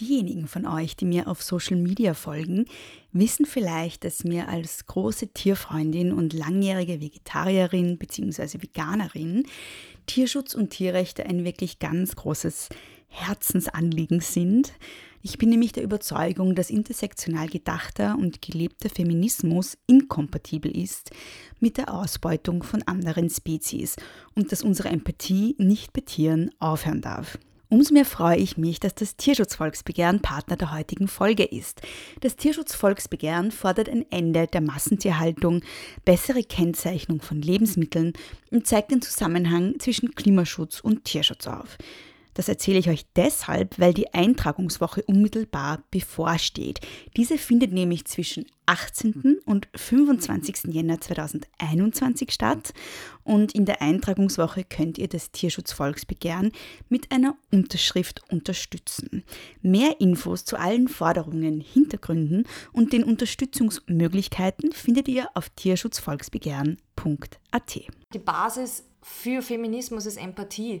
Diejenigen von euch, die mir auf Social Media folgen, wissen vielleicht, dass mir als große Tierfreundin und langjährige Vegetarierin bzw. Veganerin Tierschutz und Tierrechte ein wirklich ganz großes Herzensanliegen sind. Ich bin nämlich der Überzeugung, dass intersektional gedachter und gelebter Feminismus inkompatibel ist mit der Ausbeutung von anderen Spezies und dass unsere Empathie nicht bei Tieren aufhören darf. Umso mehr freue ich mich, dass das Tierschutzvolksbegehren Partner der heutigen Folge ist. Das Tierschutzvolksbegehren fordert ein Ende der Massentierhaltung, bessere Kennzeichnung von Lebensmitteln und zeigt den Zusammenhang zwischen Klimaschutz und Tierschutz auf. Das erzähle ich euch deshalb, weil die Eintragungswoche unmittelbar bevorsteht. Diese findet nämlich zwischen 18. und 25. Jänner 2021 statt und in der Eintragungswoche könnt ihr das Tierschutzvolksbegehren mit einer Unterschrift unterstützen. Mehr Infos zu allen Forderungen, Hintergründen und den Unterstützungsmöglichkeiten findet ihr auf tierschutzvolksbegehren.at. Die Basis für Feminismus ist Empathie.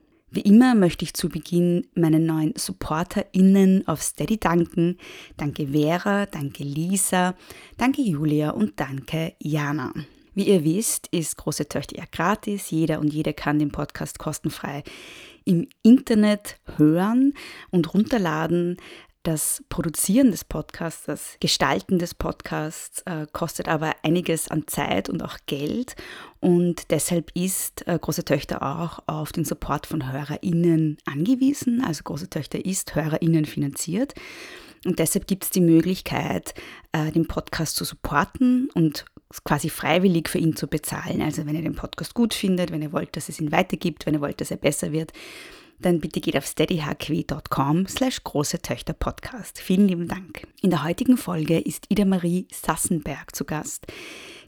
Wie immer möchte ich zu Beginn meinen neuen SupporterInnen auf Steady danken. Danke Vera, danke Lisa, danke Julia und danke Jana. Wie ihr wisst, ist Große Töchter ja gratis. Jeder und jede kann den Podcast kostenfrei im Internet hören und runterladen. Das Produzieren des Podcasts, das Gestalten des Podcasts äh, kostet aber einiges an Zeit und auch Geld. Und deshalb ist äh, Große Töchter auch auf den Support von HörerInnen angewiesen. Also Große Töchter ist HörerInnen finanziert. Und deshalb gibt es die Möglichkeit, äh, den Podcast zu supporten und quasi freiwillig für ihn zu bezahlen. Also wenn ihr den Podcast gut findet, wenn ihr wollt, dass es ihn weitergibt, wenn ihr wollt, dass er besser wird, dann bitte geht auf steadyhq.com slash große Töchter Podcast. Vielen lieben Dank. In der heutigen Folge ist Ida Marie Sassenberg zu Gast.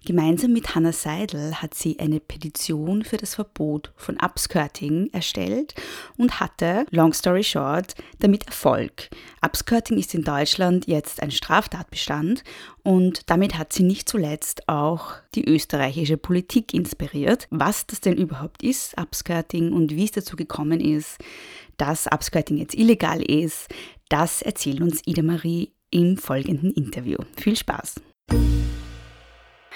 Gemeinsam mit Hannah Seidel hat sie eine Petition für das Verbot von Upskirting erstellt und hatte, long story short, damit Erfolg. Upskirting ist in Deutschland jetzt ein Straftatbestand und damit hat sie nicht zuletzt auch die österreichische Politik inspiriert. Was das denn überhaupt ist, Upskirting, und wie es dazu gekommen ist, dass Upskirting jetzt illegal ist, das erzählt uns Ida Marie im folgenden Interview. Viel Spaß!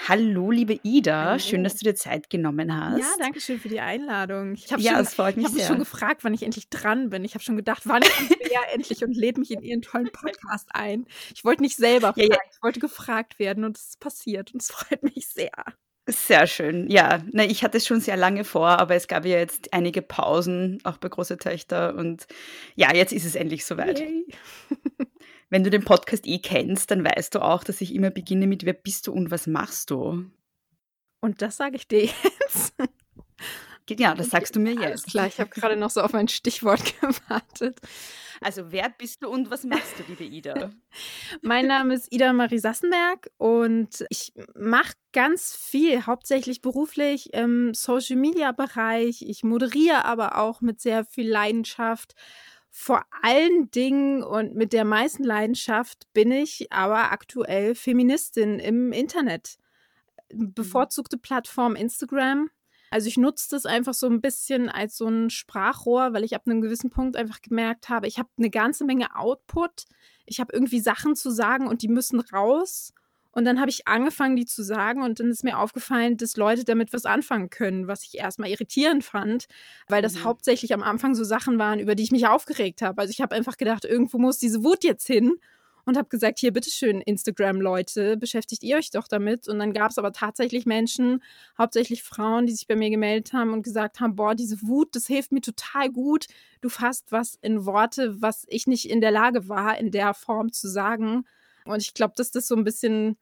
Hallo, liebe Ida, Hallo. schön, dass du dir Zeit genommen hast. Ja, danke schön für die Einladung. Ich habe ja, schon, es freut mich ich sehr. schon gefragt, wann ich endlich dran bin. Ich habe schon gedacht, wann kommt Bea endlich und lädt mich in ihren tollen Podcast ein. Ich wollte nicht selber fragen, ja, ja. ich wollte gefragt werden und es ist passiert und es freut mich sehr. Sehr schön. Ja, na, ich hatte es schon sehr lange vor, aber es gab ja jetzt einige Pausen, auch bei große Töchter. Und ja, jetzt ist es endlich soweit. Yay. Wenn du den Podcast eh kennst, dann weißt du auch, dass ich immer beginne mit Wer bist du und was machst du? Und das sage ich dir jetzt. Ja, das sagst du mir jetzt. Alles klar, ich habe gerade noch so auf ein Stichwort gewartet. Also, wer bist du und was machst du, liebe Ida? mein Name ist Ida Marie Sassenberg und ich mache ganz viel, hauptsächlich beruflich im Social Media Bereich. Ich moderiere aber auch mit sehr viel Leidenschaft vor allen Dingen und mit der meisten Leidenschaft bin ich aber aktuell Feministin im Internet. Mhm. Bevorzugte Plattform Instagram. Also ich nutze das einfach so ein bisschen als so ein Sprachrohr, weil ich ab einem gewissen Punkt einfach gemerkt habe, ich habe eine ganze Menge Output. Ich habe irgendwie Sachen zu sagen und die müssen raus. Und dann habe ich angefangen, die zu sagen und dann ist mir aufgefallen, dass Leute damit was anfangen können, was ich erstmal irritierend fand, weil das mhm. hauptsächlich am Anfang so Sachen waren, über die ich mich aufgeregt habe. Also ich habe einfach gedacht, irgendwo muss diese Wut jetzt hin. und habe gesagt, hier bitteschön, Instagram-Leute, beschäftigt ihr euch doch damit. Und dann gab es aber tatsächlich Menschen, hauptsächlich Frauen, die sich bei mir gemeldet haben und gesagt haben, boah, diese Wut, das hilft mir total gut. Du fasst was in Worte, was ich nicht in der Lage war, in der Form zu sagen. Und ich glaube, dass das so ein bisschen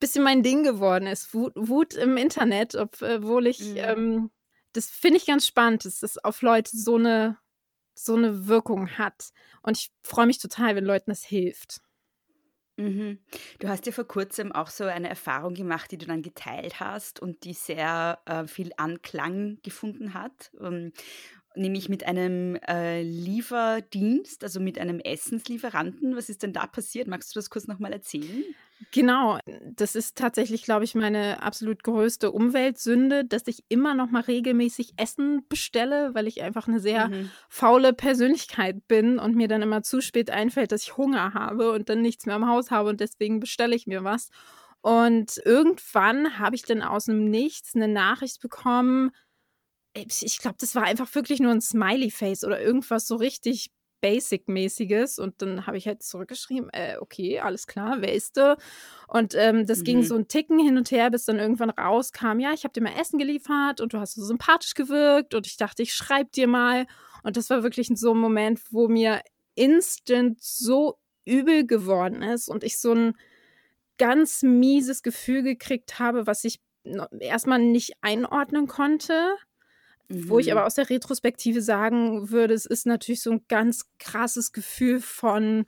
bisschen mein Ding geworden ist. Wut, Wut im Internet, obwohl ich, mhm. ähm, das finde ich ganz spannend, dass das auf Leute so eine, so eine Wirkung hat. Und ich freue mich total, wenn Leuten das hilft. Mhm. Du hast ja vor kurzem auch so eine Erfahrung gemacht, die du dann geteilt hast und die sehr äh, viel Anklang gefunden hat. Ähm, nämlich mit einem äh, Lieferdienst, also mit einem Essenslieferanten. Was ist denn da passiert? Magst du das kurz nochmal erzählen? Genau, das ist tatsächlich, glaube ich, meine absolut größte Umweltsünde, dass ich immer noch mal regelmäßig Essen bestelle, weil ich einfach eine sehr mhm. faule Persönlichkeit bin und mir dann immer zu spät einfällt, dass ich Hunger habe und dann nichts mehr im Haus habe und deswegen bestelle ich mir was. Und irgendwann habe ich dann aus dem Nichts eine Nachricht bekommen, ich glaube, das war einfach wirklich nur ein Smiley-Face oder irgendwas so richtig Basic-mäßiges. Und dann habe ich halt zurückgeschrieben, äh, okay, alles klar, wer ist du? Und ähm, das mhm. ging so ein Ticken hin und her, bis dann irgendwann rauskam, ja, ich habe dir mal Essen geliefert und du hast so sympathisch gewirkt und ich dachte, ich schreibe dir mal. Und das war wirklich so ein Moment, wo mir instant so übel geworden ist und ich so ein ganz mieses Gefühl gekriegt habe, was ich erstmal nicht einordnen konnte. Wo ich mhm. aber aus der Retrospektive sagen würde, es ist natürlich so ein ganz krasses Gefühl von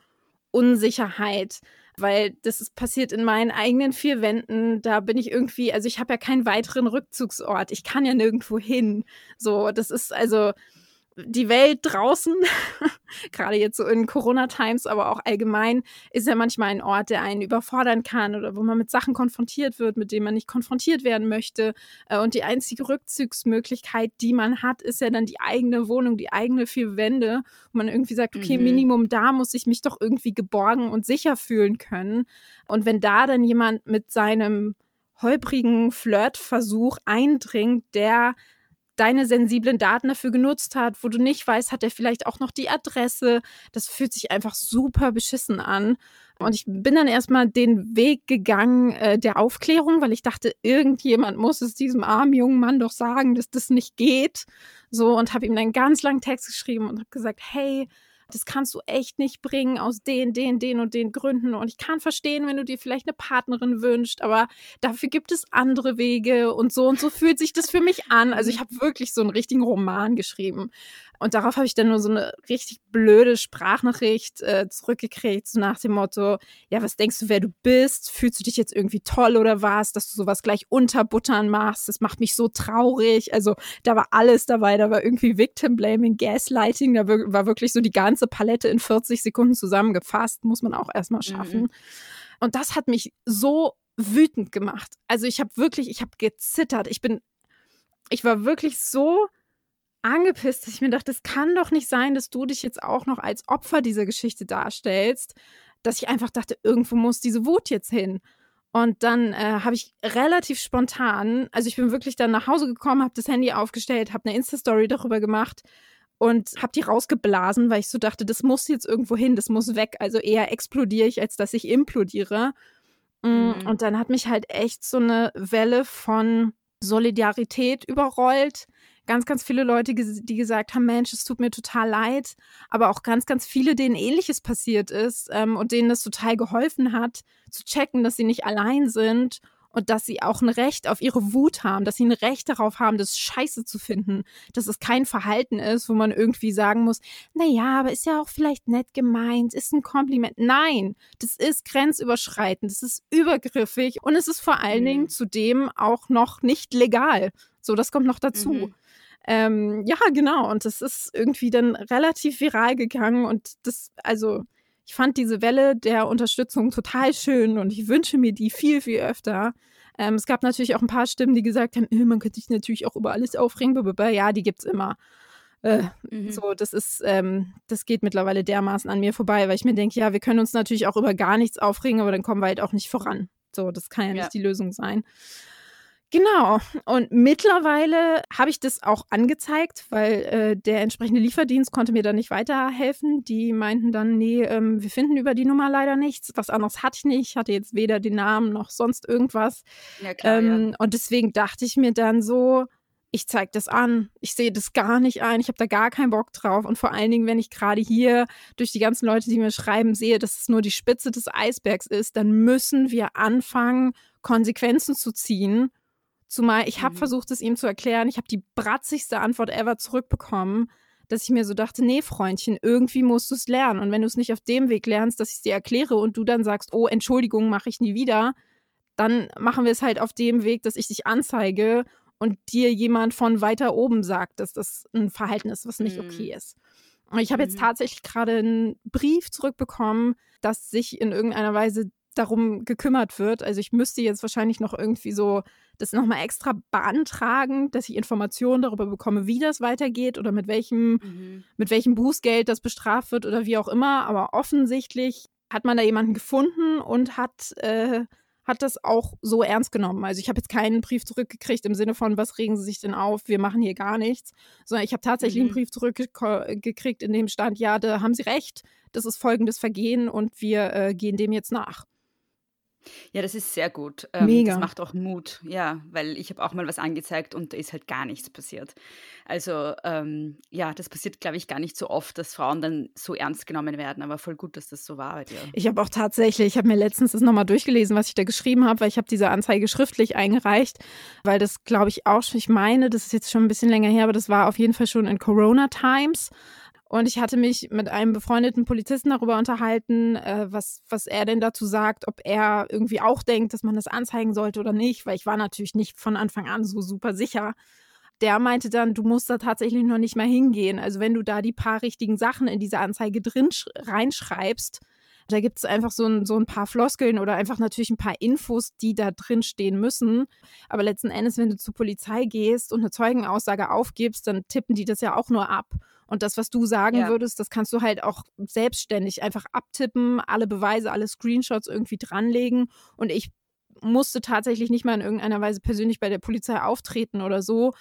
Unsicherheit, weil das ist passiert in meinen eigenen vier Wänden. Da bin ich irgendwie, also ich habe ja keinen weiteren Rückzugsort. Ich kann ja nirgendwo hin. So, das ist also die Welt draußen, gerade jetzt so in Corona-Times, aber auch allgemein, ist ja manchmal ein Ort, der einen überfordern kann oder wo man mit Sachen konfrontiert wird, mit denen man nicht konfrontiert werden möchte. Äh, und die einzige Rückzugsmöglichkeit, die man hat, ist ja dann die eigene Wohnung, die eigene vier Wände, wo man irgendwie sagt, okay, mhm. Minimum da muss ich mich doch irgendwie geborgen und sicher fühlen können. Und wenn da dann jemand mit seinem holprigen Flirtversuch eindringt, der deine sensiblen Daten dafür genutzt hat, wo du nicht weißt, hat er vielleicht auch noch die Adresse. Das fühlt sich einfach super beschissen an. Und ich bin dann erstmal den Weg gegangen äh, der Aufklärung, weil ich dachte, irgendjemand muss es diesem armen jungen Mann doch sagen, dass das nicht geht. So und habe ihm einen ganz langen Text geschrieben und habe gesagt, hey, das kannst du echt nicht bringen aus den, den, den und den Gründen. Und ich kann verstehen, wenn du dir vielleicht eine Partnerin wünschst, aber dafür gibt es andere Wege und so und so fühlt sich das für mich an. Also ich habe wirklich so einen richtigen Roman geschrieben. Und darauf habe ich dann nur so eine richtig blöde Sprachnachricht äh, zurückgekriegt, so nach dem Motto, ja, was denkst du, wer du bist? Fühlst du dich jetzt irgendwie toll oder was, dass du sowas gleich unterbuttern machst? Das macht mich so traurig. Also da war alles dabei, da war irgendwie Victim Blaming, Gaslighting, da war wirklich so die ganze Palette in 40 Sekunden zusammengefasst, muss man auch erstmal schaffen. Mhm. Und das hat mich so wütend gemacht. Also ich habe wirklich, ich habe gezittert. Ich bin, ich war wirklich so angepisst, dass ich mir dachte, es kann doch nicht sein, dass du dich jetzt auch noch als Opfer dieser Geschichte darstellst, dass ich einfach dachte, irgendwo muss diese Wut jetzt hin. Und dann äh, habe ich relativ spontan, also ich bin wirklich dann nach Hause gekommen, habe das Handy aufgestellt, habe eine Insta-Story darüber gemacht und habe die rausgeblasen, weil ich so dachte, das muss jetzt irgendwo hin, das muss weg. Also eher explodiere ich, als dass ich implodiere. Mm, mhm. Und dann hat mich halt echt so eine Welle von Solidarität überrollt ganz, ganz viele Leute, die gesagt haben, Mensch, es tut mir total leid, aber auch ganz, ganz viele, denen ähnliches passiert ist ähm, und denen das total geholfen hat, zu checken, dass sie nicht allein sind und dass sie auch ein Recht auf ihre Wut haben, dass sie ein Recht darauf haben, das scheiße zu finden, dass es kein Verhalten ist, wo man irgendwie sagen muss, na ja, aber ist ja auch vielleicht nett gemeint, ist ein Kompliment. Nein, das ist grenzüberschreitend, das ist übergriffig und es ist vor allen mhm. Dingen zudem auch noch nicht legal. So, das kommt noch dazu. Mhm. Ähm, ja, genau. Und das ist irgendwie dann relativ viral gegangen. Und das, also, ich fand diese Welle der Unterstützung total schön und ich wünsche mir die viel, viel öfter. Ähm, es gab natürlich auch ein paar Stimmen, die gesagt haben, äh, man könnte sich natürlich auch über alles aufregen. Ja, die gibt's immer. Äh, mhm. So, das ist, ähm, das geht mittlerweile dermaßen an mir vorbei, weil ich mir denke, ja, wir können uns natürlich auch über gar nichts aufregen, aber dann kommen wir halt auch nicht voran. So, das kann ja, ja. nicht die Lösung sein. Genau. Und mittlerweile habe ich das auch angezeigt, weil äh, der entsprechende Lieferdienst konnte mir da nicht weiterhelfen. Die meinten dann, nee, ähm, wir finden über die Nummer leider nichts. Was anderes hatte ich nicht. Ich hatte jetzt weder den Namen noch sonst irgendwas. Ja, klar, ähm, ja. Und deswegen dachte ich mir dann so, ich zeige das an. Ich sehe das gar nicht ein. Ich habe da gar keinen Bock drauf. Und vor allen Dingen, wenn ich gerade hier durch die ganzen Leute, die mir schreiben, sehe, dass es nur die Spitze des Eisbergs ist, dann müssen wir anfangen, Konsequenzen zu ziehen. Zumal ich habe Mhm. versucht, es ihm zu erklären. Ich habe die bratzigste Antwort ever zurückbekommen, dass ich mir so dachte, nee, Freundchen, irgendwie musst du es lernen. Und wenn du es nicht auf dem Weg lernst, dass ich es dir erkläre und du dann sagst, oh, Entschuldigung, mache ich nie wieder, dann machen wir es halt auf dem Weg, dass ich dich anzeige und dir jemand von weiter oben sagt, dass das ein Verhalten ist, was nicht Mhm. okay ist. Und ich habe jetzt Mhm. tatsächlich gerade einen Brief zurückbekommen, dass sich in irgendeiner Weise darum gekümmert wird. Also ich müsste jetzt wahrscheinlich noch irgendwie so das nochmal extra beantragen, dass ich Informationen darüber bekomme, wie das weitergeht oder mit welchem, Mhm. mit welchem Bußgeld das bestraft wird oder wie auch immer. Aber offensichtlich hat man da jemanden gefunden und hat, äh, hat das auch so ernst genommen. Also ich habe jetzt keinen Brief zurückgekriegt im Sinne von, was regen Sie sich denn auf, wir machen hier gar nichts, sondern ich habe tatsächlich Mhm. einen Brief zurückgekriegt, in dem stand, ja, da haben Sie recht, das ist folgendes Vergehen und wir äh, gehen dem jetzt nach. Ja, das ist sehr gut. Ähm, Mega. Das macht auch Mut, ja, weil ich habe auch mal was angezeigt und da ist halt gar nichts passiert. Also ähm, ja, das passiert, glaube ich, gar nicht so oft, dass Frauen dann so ernst genommen werden, aber voll gut, dass das so war bei dir. Ich habe auch tatsächlich, ich habe mir letztens das nochmal durchgelesen, was ich da geschrieben habe, weil ich habe diese Anzeige schriftlich eingereicht, weil das, glaube ich, auch schon, ich meine, das ist jetzt schon ein bisschen länger her, aber das war auf jeden Fall schon in Corona Times. Und ich hatte mich mit einem befreundeten Polizisten darüber unterhalten, äh, was, was er denn dazu sagt, ob er irgendwie auch denkt, dass man das anzeigen sollte oder nicht, weil ich war natürlich nicht von Anfang an so super sicher. Der meinte dann, du musst da tatsächlich noch nicht mal hingehen. Also wenn du da die paar richtigen Sachen in diese Anzeige drin sch- reinschreibst, da gibt es einfach so ein, so ein paar Floskeln oder einfach natürlich ein paar Infos, die da drin stehen müssen. Aber letzten Endes, wenn du zur Polizei gehst und eine Zeugenaussage aufgibst, dann tippen die das ja auch nur ab. Und das, was du sagen Ja. würdest, das kannst du halt auch selbstständig einfach abtippen, alle Beweise, alle Screenshots irgendwie dranlegen. Und ich musste tatsächlich nicht mal in irgendeiner Weise persönlich bei der Polizei auftreten oder so.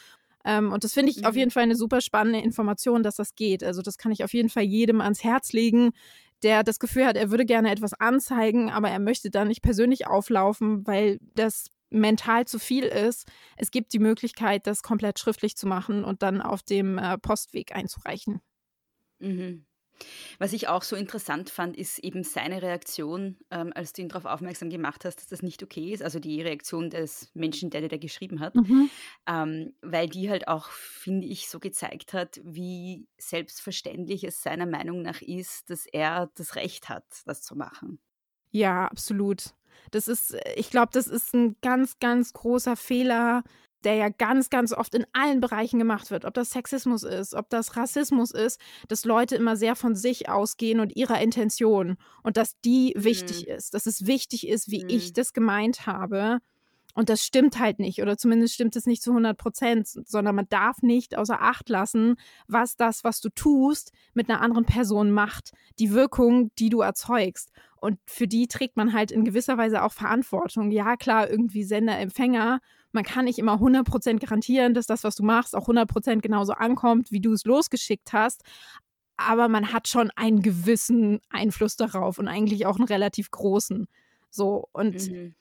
Ähm, und das finde ich auf Mhm. jeden Fall eine super spannende Information, dass das geht. Also das kann ich auf jeden Fall jedem ans Herz legen, der das Gefühl hat, er würde gerne etwas anzeigen, aber er möchte da nicht persönlich auflaufen, weil das mental zu viel ist. Es gibt die Möglichkeit, das komplett schriftlich zu machen und dann auf dem äh, Postweg einzureichen. Mhm. Was ich auch so interessant fand, ist eben seine Reaktion, ähm, als du ihn darauf aufmerksam gemacht hast, dass das nicht okay ist. Also die Reaktion des Menschen, der dir da geschrieben hat. Ähm, weil die halt auch, finde ich, so gezeigt hat, wie selbstverständlich es seiner Meinung nach ist, dass er das Recht hat, das zu machen. Ja, absolut. Das ist, äh, ich glaube, das ist ein ganz, ganz großer Fehler, der ja ganz, ganz oft in allen Bereichen gemacht wird. Ob das Sexismus ist, ob das Rassismus ist, dass Leute immer sehr von sich ausgehen und ihrer Intention und dass die wichtig ist, dass es wichtig ist, wie ich Mhm. das gemeint habe. Und das stimmt halt nicht, oder zumindest stimmt es nicht zu 100 Prozent, sondern man darf nicht außer Acht lassen, was das, was du tust, mit einer anderen Person macht, die Wirkung, die du erzeugst. Und für die trägt man halt in gewisser Weise auch Verantwortung. Ja, klar, irgendwie Sender, Empfänger. Man kann nicht immer 100% garantieren, dass das, was du machst, auch 100% genauso ankommt, wie du es losgeschickt hast. Aber man hat schon einen gewissen Einfluss darauf und eigentlich auch einen relativ großen. So, und Mhm.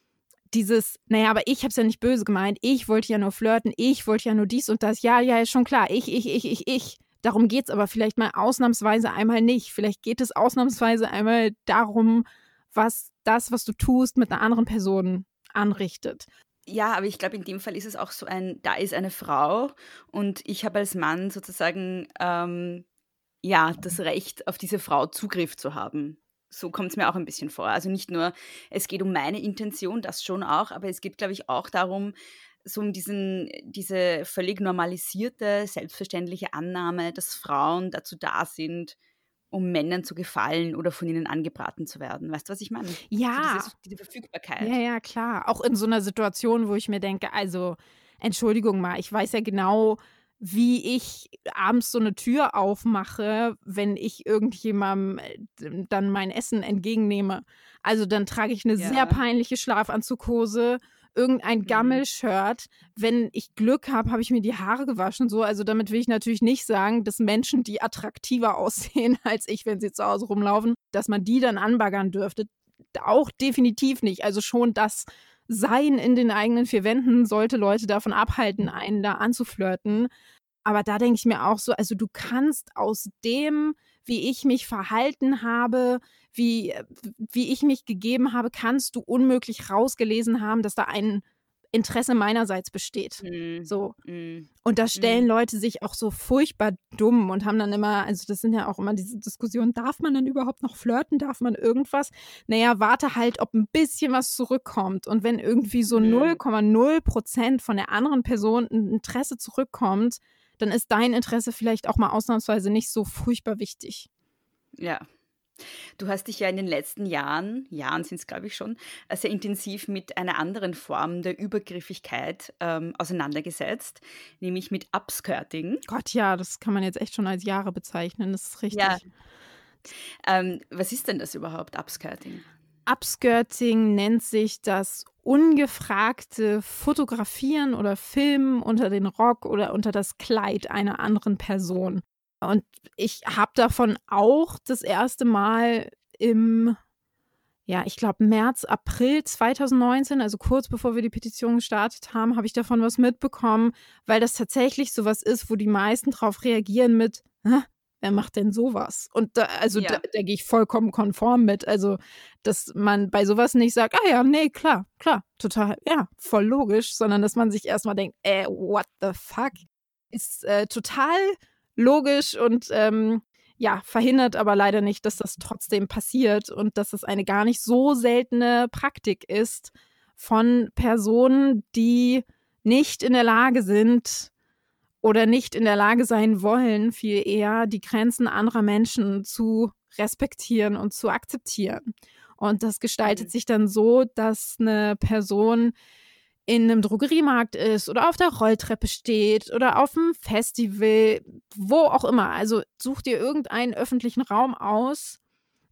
Dieses, naja, aber ich habe es ja nicht böse gemeint, ich wollte ja nur flirten, ich wollte ja nur dies und das, ja, ja, ist schon klar, ich, ich, ich, ich, ich. Darum geht es aber vielleicht mal ausnahmsweise einmal nicht. Vielleicht geht es ausnahmsweise einmal darum, was das, was du tust, mit einer anderen Person anrichtet. Ja, aber ich glaube, in dem Fall ist es auch so ein, da ist eine Frau und ich habe als Mann sozusagen ähm, ja das Recht, auf diese Frau Zugriff zu haben. So kommt es mir auch ein bisschen vor. Also nicht nur, es geht um meine Intention, das schon auch, aber es geht, glaube ich, auch darum, so um diesen, diese völlig normalisierte, selbstverständliche Annahme, dass Frauen dazu da sind, um Männern zu gefallen oder von ihnen angebraten zu werden. Weißt du, was ich meine? Ja. So dieses, diese Verfügbarkeit. Ja, ja, klar. Auch in so einer Situation, wo ich mir denke, also, Entschuldigung mal, ich weiß ja genau, wie ich abends so eine Tür aufmache, wenn ich irgendjemandem äh, dann mein Essen entgegennehme. Also dann trage ich eine Ja. sehr peinliche Schlafanzughose, irgendein Gammelshirt. Wenn ich Glück habe, habe ich mir die Haare gewaschen. So, also damit will ich natürlich nicht sagen, dass Menschen, die attraktiver aussehen als ich, wenn sie zu Hause rumlaufen, dass man die dann anbaggern dürfte. Auch definitiv nicht. Also schon das Sein in den eigenen vier Wänden sollte Leute davon abhalten, einen da anzuflirten. Aber da denke ich mir auch so, also du kannst aus dem, wie ich mich verhalten habe, wie, wie ich mich gegeben habe, kannst du unmöglich rausgelesen haben, dass da ein Interesse meinerseits besteht. Mm. So. Mm. Und da stellen mm. Leute sich auch so furchtbar dumm und haben dann immer, also das sind ja auch immer diese Diskussionen, darf man dann überhaupt noch flirten? Darf man irgendwas? Naja, warte halt, ob ein bisschen was zurückkommt. Und wenn irgendwie so 0,0 mhm. Prozent von der anderen Person ein Interesse zurückkommt, dann ist dein Interesse vielleicht auch mal ausnahmsweise nicht so furchtbar wichtig. Ja. Du hast dich ja in den letzten Jahren, Jahren sind es glaube ich schon, äh, sehr intensiv mit einer anderen Form der Übergriffigkeit ähm, auseinandergesetzt, nämlich mit Upskirting. Gott, ja, das kann man jetzt echt schon als Jahre bezeichnen, das ist richtig. Ja. Ähm, was ist denn das überhaupt, Upskirting? Upskirting nennt sich das ungefragte Fotografieren oder Filmen unter den Rock oder unter das Kleid einer anderen Person. Und ich habe davon auch das erste Mal im, ja, ich glaube März, April 2019, also kurz bevor wir die Petition gestartet haben, habe ich davon was mitbekommen, weil das tatsächlich sowas ist, wo die meisten darauf reagieren mit, wer macht denn sowas? Und da, also ja. da, da gehe ich vollkommen konform mit. Also, dass man bei sowas nicht sagt, ah ja, nee, klar, klar, total, ja, voll logisch, sondern dass man sich erstmal denkt, äh, what the fuck? Ist äh, total logisch und ähm, ja, verhindert aber leider nicht, dass das trotzdem passiert und dass es eine gar nicht so seltene Praktik ist von Personen, die nicht in der Lage sind, oder nicht in der Lage sein wollen, viel eher die Grenzen anderer Menschen zu respektieren und zu akzeptieren. Und das gestaltet mhm. sich dann so, dass eine Person in einem Drogeriemarkt ist oder auf der Rolltreppe steht oder auf einem Festival, wo auch immer. Also such dir irgendeinen öffentlichen Raum aus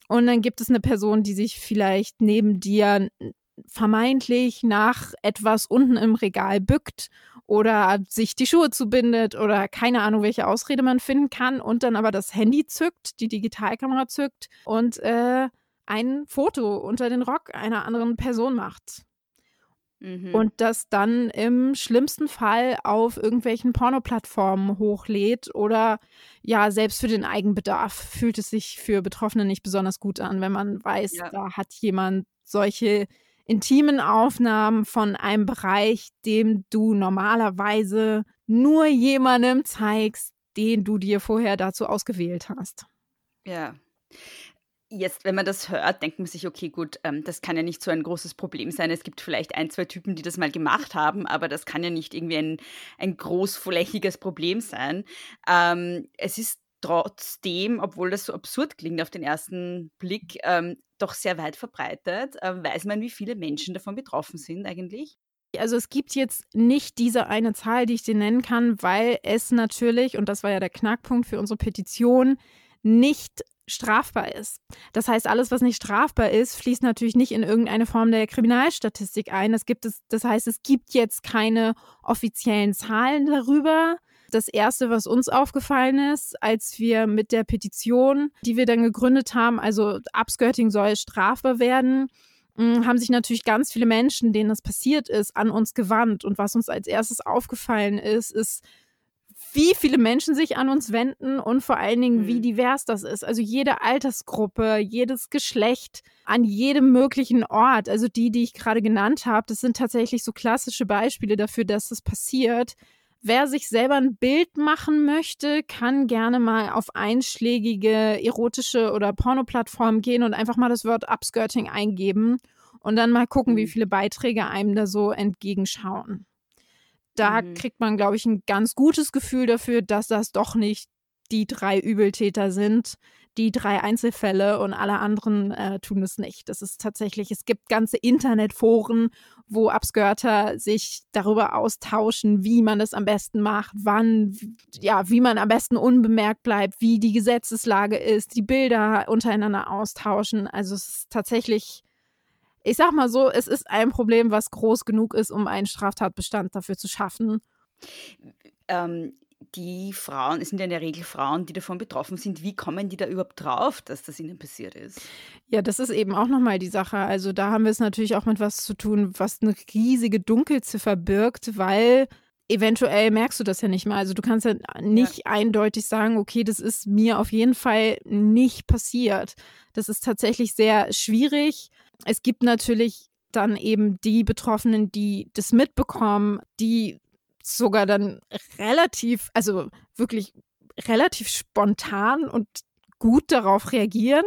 und dann gibt es eine Person, die sich vielleicht neben dir vermeintlich nach etwas unten im Regal bückt oder sich die Schuhe zubindet oder keine Ahnung, welche Ausrede man finden kann und dann aber das Handy zückt, die Digitalkamera zückt und äh, ein Foto unter den Rock einer anderen Person macht. Mhm. Und das dann im schlimmsten Fall auf irgendwelchen Pornoplattformen hochlädt oder ja, selbst für den Eigenbedarf fühlt es sich für Betroffene nicht besonders gut an, wenn man weiß, ja. da hat jemand solche intimen Aufnahmen von einem Bereich, dem du normalerweise nur jemandem zeigst, den du dir vorher dazu ausgewählt hast. Ja. Jetzt, wenn man das hört, denkt man sich, okay, gut, ähm, das kann ja nicht so ein großes Problem sein. Es gibt vielleicht ein, zwei Typen, die das mal gemacht haben, aber das kann ja nicht irgendwie ein, ein großflächiges Problem sein. Ähm, es ist trotzdem, obwohl das so absurd klingt auf den ersten Blick, ähm, doch sehr weit verbreitet. Äh, weiß man, wie viele Menschen davon betroffen sind eigentlich? Also es gibt jetzt nicht diese eine Zahl, die ich dir nennen kann, weil es natürlich, und das war ja der Knackpunkt für unsere Petition, nicht strafbar ist. Das heißt, alles, was nicht strafbar ist, fließt natürlich nicht in irgendeine Form der Kriminalstatistik ein. Es gibt es, das heißt, es gibt jetzt keine offiziellen Zahlen darüber. Das erste, was uns aufgefallen ist, als wir mit der Petition, die wir dann gegründet haben, also Upskirting soll strafbar werden, mm, haben sich natürlich ganz viele Menschen, denen das passiert ist, an uns gewandt. Und was uns als erstes aufgefallen ist, ist, wie viele Menschen sich an uns wenden und vor allen Dingen, wie mhm. divers das ist. Also jede Altersgruppe, jedes Geschlecht, an jedem möglichen Ort. Also die, die ich gerade genannt habe, das sind tatsächlich so klassische Beispiele dafür, dass das passiert. Wer sich selber ein Bild machen möchte, kann gerne mal auf einschlägige erotische oder Pornoplattformen gehen und einfach mal das Wort Upskirting eingeben und dann mal gucken, wie mhm. viele Beiträge einem da so entgegenschauen. Da mhm. kriegt man, glaube ich, ein ganz gutes Gefühl dafür, dass das doch nicht die drei Übeltäter sind, die drei Einzelfälle und alle anderen äh, tun es nicht. Das ist tatsächlich, es gibt ganze Internetforen, wo Abskörter sich darüber austauschen, wie man das am besten macht, wann, ja, wie man am besten unbemerkt bleibt, wie die Gesetzeslage ist, die Bilder untereinander austauschen. Also es ist tatsächlich ich sag mal so, es ist ein Problem, was groß genug ist, um einen Straftatbestand dafür zu schaffen. Ähm, die Frauen, es sind ja in der Regel Frauen, die davon betroffen sind. Wie kommen die da überhaupt drauf, dass das ihnen passiert ist? Ja, das ist eben auch nochmal die Sache. Also da haben wir es natürlich auch mit was zu tun, was eine riesige Dunkelziffer birgt, weil eventuell merkst du das ja nicht mal. Also du kannst ja nicht ja. eindeutig sagen, okay, das ist mir auf jeden Fall nicht passiert. Das ist tatsächlich sehr schwierig. Es gibt natürlich dann eben die Betroffenen, die das mitbekommen, die sogar dann relativ, also wirklich relativ spontan und gut darauf reagieren.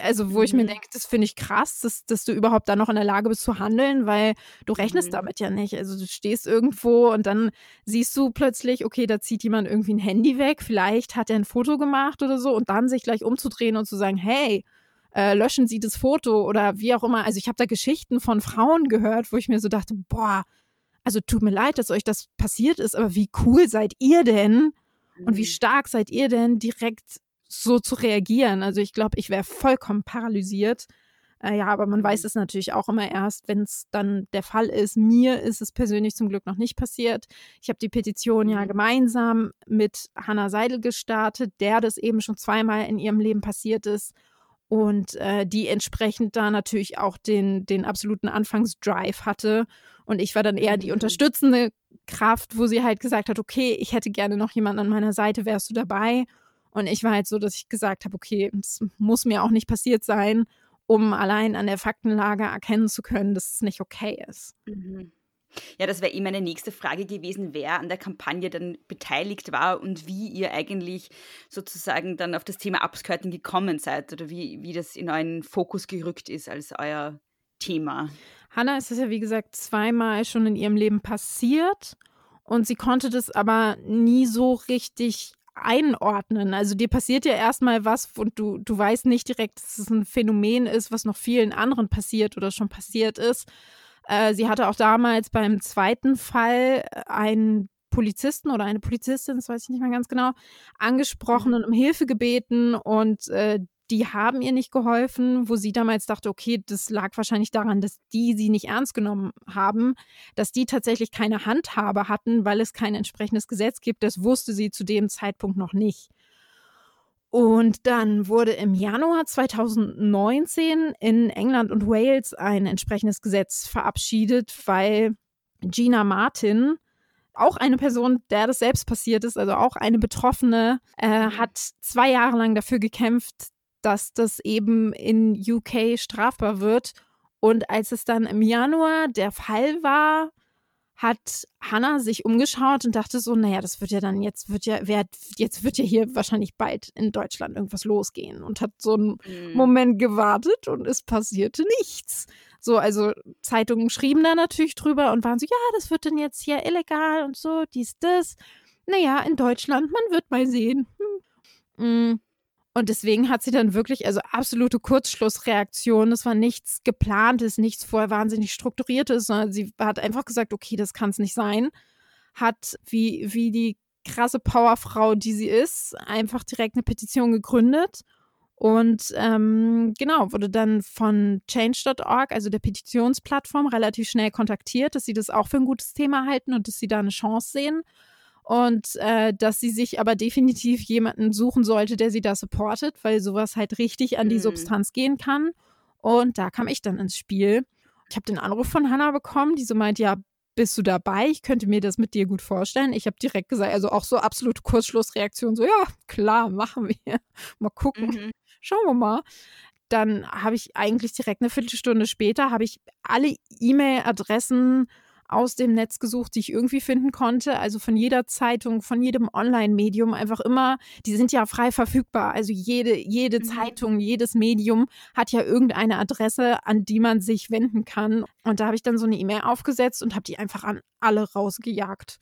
Also, wo ich mir mhm. denke, das finde ich krass, dass, dass du überhaupt da noch in der Lage bist zu handeln, weil du rechnest mhm. damit ja nicht. Also, du stehst irgendwo und dann siehst du plötzlich, okay, da zieht jemand irgendwie ein Handy weg, vielleicht hat er ein Foto gemacht oder so und dann sich gleich umzudrehen und zu sagen, hey, äh, löschen Sie das Foto oder wie auch immer. Also, ich habe da Geschichten von Frauen gehört, wo ich mir so dachte, boah, also tut mir leid, dass euch das passiert ist, aber wie cool seid ihr denn? Und wie mhm. stark seid ihr denn, direkt so zu reagieren? Also ich glaube, ich wäre vollkommen paralysiert. Äh, ja, aber man weiß mhm. es natürlich auch immer erst, wenn es dann der Fall ist. Mir ist es persönlich zum Glück noch nicht passiert. Ich habe die Petition ja mhm. gemeinsam mit Hannah Seidel gestartet, der das eben schon zweimal in ihrem Leben passiert ist und äh, die entsprechend da natürlich auch den, den absoluten Anfangsdrive hatte. Und ich war dann eher die mhm. unterstützende Kraft, wo sie halt gesagt hat, okay, ich hätte gerne noch jemanden an meiner Seite, wärst du dabei? Und ich war halt so, dass ich gesagt habe, okay, das muss mir auch nicht passiert sein, um allein an der Faktenlage erkennen zu können, dass es nicht okay ist. Mhm. Ja, das wäre eh meine nächste Frage gewesen, wer an der Kampagne dann beteiligt war und wie ihr eigentlich sozusagen dann auf das Thema Upskirting gekommen seid oder wie, wie das in euren Fokus gerückt ist als euer Thema. Hannah ist es ja, wie gesagt, zweimal schon in ihrem Leben passiert und sie konnte das aber nie so richtig einordnen. Also dir passiert ja erstmal was und du, du weißt nicht direkt, dass es ein Phänomen ist, was noch vielen anderen passiert oder schon passiert ist. Äh, sie hatte auch damals beim zweiten Fall äh, einen Polizisten oder eine Polizistin, das weiß ich nicht mehr ganz genau, angesprochen mhm. und um Hilfe gebeten und äh, die haben ihr nicht geholfen, wo sie damals dachte, okay, das lag wahrscheinlich daran, dass die sie nicht ernst genommen haben, dass die tatsächlich keine Handhabe hatten, weil es kein entsprechendes Gesetz gibt. Das wusste sie zu dem Zeitpunkt noch nicht. Und dann wurde im Januar 2019 in England und Wales ein entsprechendes Gesetz verabschiedet, weil Gina Martin, auch eine Person, der das selbst passiert ist, also auch eine Betroffene, äh, hat zwei Jahre lang dafür gekämpft, dass das eben in UK strafbar wird. Und als es dann im Januar der Fall war, hat Hannah sich umgeschaut und dachte so, naja, das wird ja dann, jetzt wird ja, wer, jetzt wird ja hier wahrscheinlich bald in Deutschland irgendwas losgehen und hat so einen mhm. Moment gewartet und es passierte nichts. So, also Zeitungen schrieben da natürlich drüber und waren so, ja, das wird dann jetzt hier illegal und so, dies, das. Naja, in Deutschland, man wird mal sehen. Hm. Mhm. Und deswegen hat sie dann wirklich, also absolute Kurzschlussreaktion. Es war nichts geplantes, nichts vorher wahnsinnig strukturiertes, sondern sie hat einfach gesagt, okay, das kann es nicht sein. Hat, wie, wie die krasse Powerfrau, die sie ist, einfach direkt eine Petition gegründet. Und ähm, genau, wurde dann von Change.org, also der Petitionsplattform, relativ schnell kontaktiert, dass sie das auch für ein gutes Thema halten und dass sie da eine Chance sehen und äh, dass sie sich aber definitiv jemanden suchen sollte, der sie da supportet, weil sowas halt richtig an die mhm. Substanz gehen kann. Und da kam ich dann ins Spiel. Ich habe den Anruf von Hannah bekommen, die so meint, ja, bist du dabei? Ich könnte mir das mit dir gut vorstellen. Ich habe direkt gesagt, also auch so absolute Kurzschlussreaktion, so ja, klar, machen wir. Mal gucken. Mhm. Schauen wir mal. Dann habe ich eigentlich direkt eine Viertelstunde später, habe ich alle E-Mail-Adressen aus dem Netz gesucht, die ich irgendwie finden konnte. Also von jeder Zeitung, von jedem Online-Medium einfach immer, die sind ja frei verfügbar. Also jede, jede mhm. Zeitung, jedes Medium hat ja irgendeine Adresse, an die man sich wenden kann. Und da habe ich dann so eine E-Mail aufgesetzt und habe die einfach an alle rausgejagt.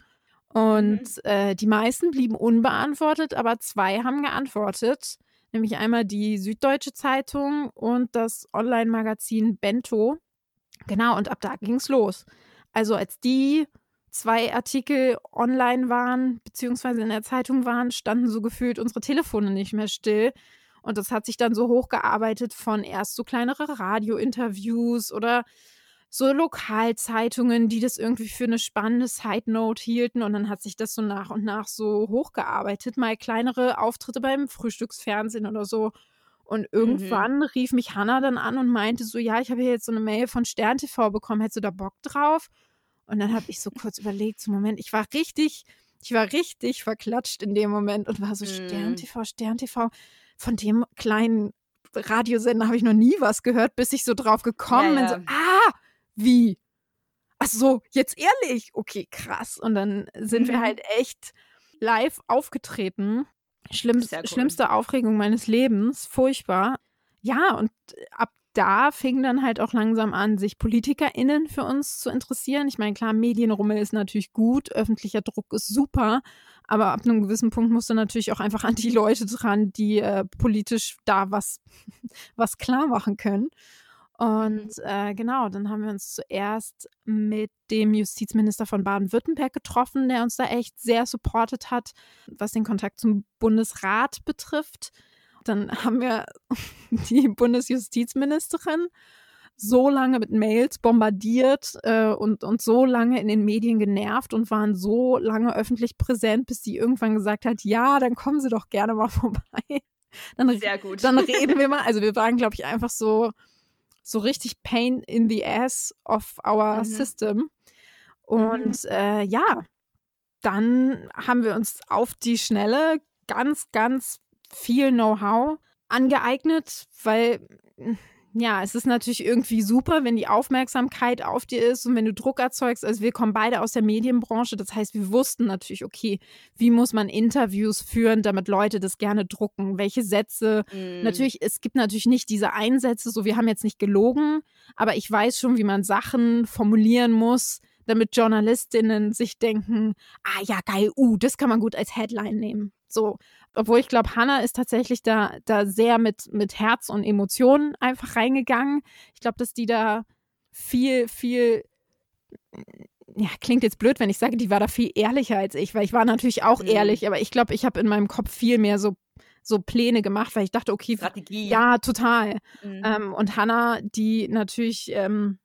Und mhm. äh, die meisten blieben unbeantwortet, aber zwei haben geantwortet. Nämlich einmal die Süddeutsche Zeitung und das Online-Magazin Bento. Genau, und ab da ging es los. Also als die zwei Artikel online waren, beziehungsweise in der Zeitung waren, standen so gefühlt unsere Telefone nicht mehr still. Und das hat sich dann so hochgearbeitet von erst so kleinere Radiointerviews oder so Lokalzeitungen, die das irgendwie für eine spannende Side Note hielten und dann hat sich das so nach und nach so hochgearbeitet, mal kleinere Auftritte beim Frühstücksfernsehen oder so. Und irgendwann mhm. rief mich Hanna dann an und meinte so, ja, ich habe hier jetzt so eine Mail von Stern TV bekommen, hättest du da Bock drauf? Und dann habe ich so kurz überlegt, so Moment, ich war richtig, ich war richtig verklatscht in dem Moment und war so mhm. Stern TV, Stern TV. Von dem kleinen Radiosender habe ich noch nie was gehört, bis ich so drauf gekommen ja, ja. bin, so, ah, wie? Ach so, jetzt ehrlich? Okay, krass. Und dann sind mhm. wir halt echt live aufgetreten. Schlimm, cool. Schlimmste Aufregung meines Lebens, furchtbar. Ja, und ab da fing dann halt auch langsam an, sich PolitikerInnen für uns zu interessieren. Ich meine, klar, Medienrummel ist natürlich gut, öffentlicher Druck ist super, aber ab einem gewissen Punkt musst du natürlich auch einfach an die Leute dran, die äh, politisch da was, was klar machen können. Und äh, genau, dann haben wir uns zuerst mit dem Justizminister von Baden-Württemberg getroffen, der uns da echt sehr supportet hat, was den Kontakt zum Bundesrat betrifft. Dann haben wir die Bundesjustizministerin so lange mit Mails bombardiert äh, und, und so lange in den Medien genervt und waren so lange öffentlich präsent, bis sie irgendwann gesagt hat, ja, dann kommen Sie doch gerne mal vorbei. Dann, Sehr gut. Dann reden wir mal. Also wir waren, glaube ich, einfach so so richtig Pain in the Ass of our mhm. System. Und mhm. äh, ja, dann haben wir uns auf die Schnelle ganz, ganz viel Know-how angeeignet, weil ja, es ist natürlich irgendwie super, wenn die Aufmerksamkeit auf dir ist und wenn du Druck erzeugst. Also wir kommen beide aus der Medienbranche. Das heißt, wir wussten natürlich, okay, wie muss man Interviews führen, damit Leute das gerne drucken? Welche Sätze? Mm. Natürlich, es gibt natürlich nicht diese Einsätze, so wir haben jetzt nicht gelogen, aber ich weiß schon, wie man Sachen formulieren muss, damit Journalistinnen sich denken, ah ja, geil, uh, das kann man gut als Headline nehmen. So, obwohl ich glaube, Hannah ist tatsächlich da, da sehr mit, mit Herz und Emotionen einfach reingegangen. Ich glaube, dass die da viel, viel, ja, klingt jetzt blöd, wenn ich sage, die war da viel ehrlicher als ich, weil ich war natürlich auch mhm. ehrlich, aber ich glaube, ich habe in meinem Kopf viel mehr so so Pläne gemacht, weil ich dachte, okay, Strategie. Ja, total. Mhm. Ähm, und Hannah, die natürlich ähm,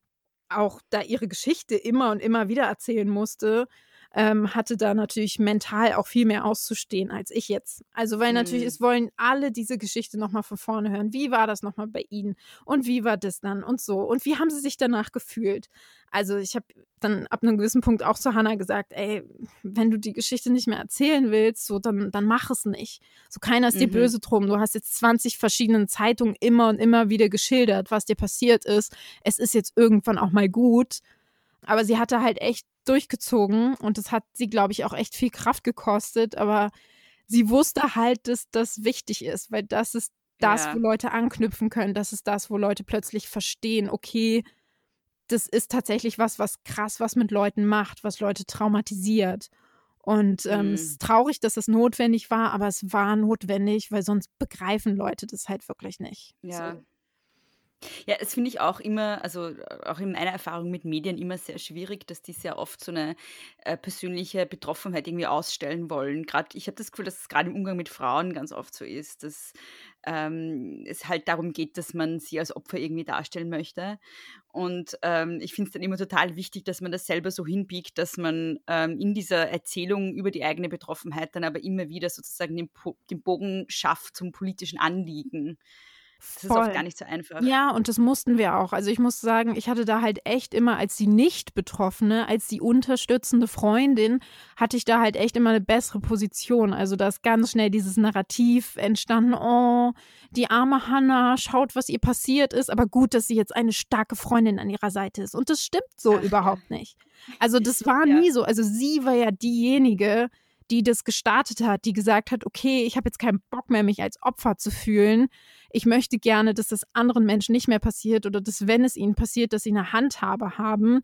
auch da ihre Geschichte immer und immer wieder erzählen musste, ähm, hatte da natürlich mental auch viel mehr auszustehen als ich jetzt. Also, weil natürlich, mhm. es wollen alle diese Geschichte nochmal von vorne hören. Wie war das nochmal bei Ihnen? Und wie war das dann? Und so. Und wie haben Sie sich danach gefühlt? Also, ich habe dann ab einem gewissen Punkt auch zu Hannah gesagt, ey, wenn du die Geschichte nicht mehr erzählen willst, so, dann, dann mach es nicht. So, keiner ist mhm. dir böse drum. Du hast jetzt 20 verschiedenen Zeitungen immer und immer wieder geschildert, was dir passiert ist. Es ist jetzt irgendwann auch mal gut. Aber sie hatte halt echt durchgezogen und das hat sie, glaube ich, auch echt viel Kraft gekostet. Aber sie wusste halt, dass das wichtig ist, weil das ist das, ja. wo Leute anknüpfen können. Das ist das, wo Leute plötzlich verstehen, okay, das ist tatsächlich was, was krass was mit Leuten macht, was Leute traumatisiert. Und ähm, mhm. es ist traurig, dass es notwendig war, aber es war notwendig, weil sonst begreifen Leute das halt wirklich nicht. Ja. So. Ja, es finde ich auch immer, also auch in meiner Erfahrung mit Medien immer sehr schwierig, dass die sehr oft so eine äh, persönliche Betroffenheit irgendwie ausstellen wollen. Gerade ich habe das Gefühl, dass es gerade im Umgang mit Frauen ganz oft so ist, dass ähm, es halt darum geht, dass man sie als Opfer irgendwie darstellen möchte. Und ähm, ich finde es dann immer total wichtig, dass man das selber so hinbiegt, dass man ähm, in dieser Erzählung über die eigene Betroffenheit dann aber immer wieder sozusagen den, po den Bogen schafft zum politischen Anliegen. Das ist oft gar nicht so einfach. Ja, und das mussten wir auch. Also ich muss sagen, ich hatte da halt echt immer als die Nicht-Betroffene, als die unterstützende Freundin, hatte ich da halt echt immer eine bessere Position. Also da ist ganz schnell dieses Narrativ entstanden, oh, die arme Hannah, schaut, was ihr passiert ist, aber gut, dass sie jetzt eine starke Freundin an ihrer Seite ist. Und das stimmt so Ach, überhaupt ja. nicht. Also das war ja. nie so. Also sie war ja diejenige, die das gestartet hat, die gesagt hat, okay, ich habe jetzt keinen Bock mehr, mich als Opfer zu fühlen. Ich möchte gerne, dass das anderen Menschen nicht mehr passiert oder dass, wenn es ihnen passiert, dass sie eine Handhabe haben,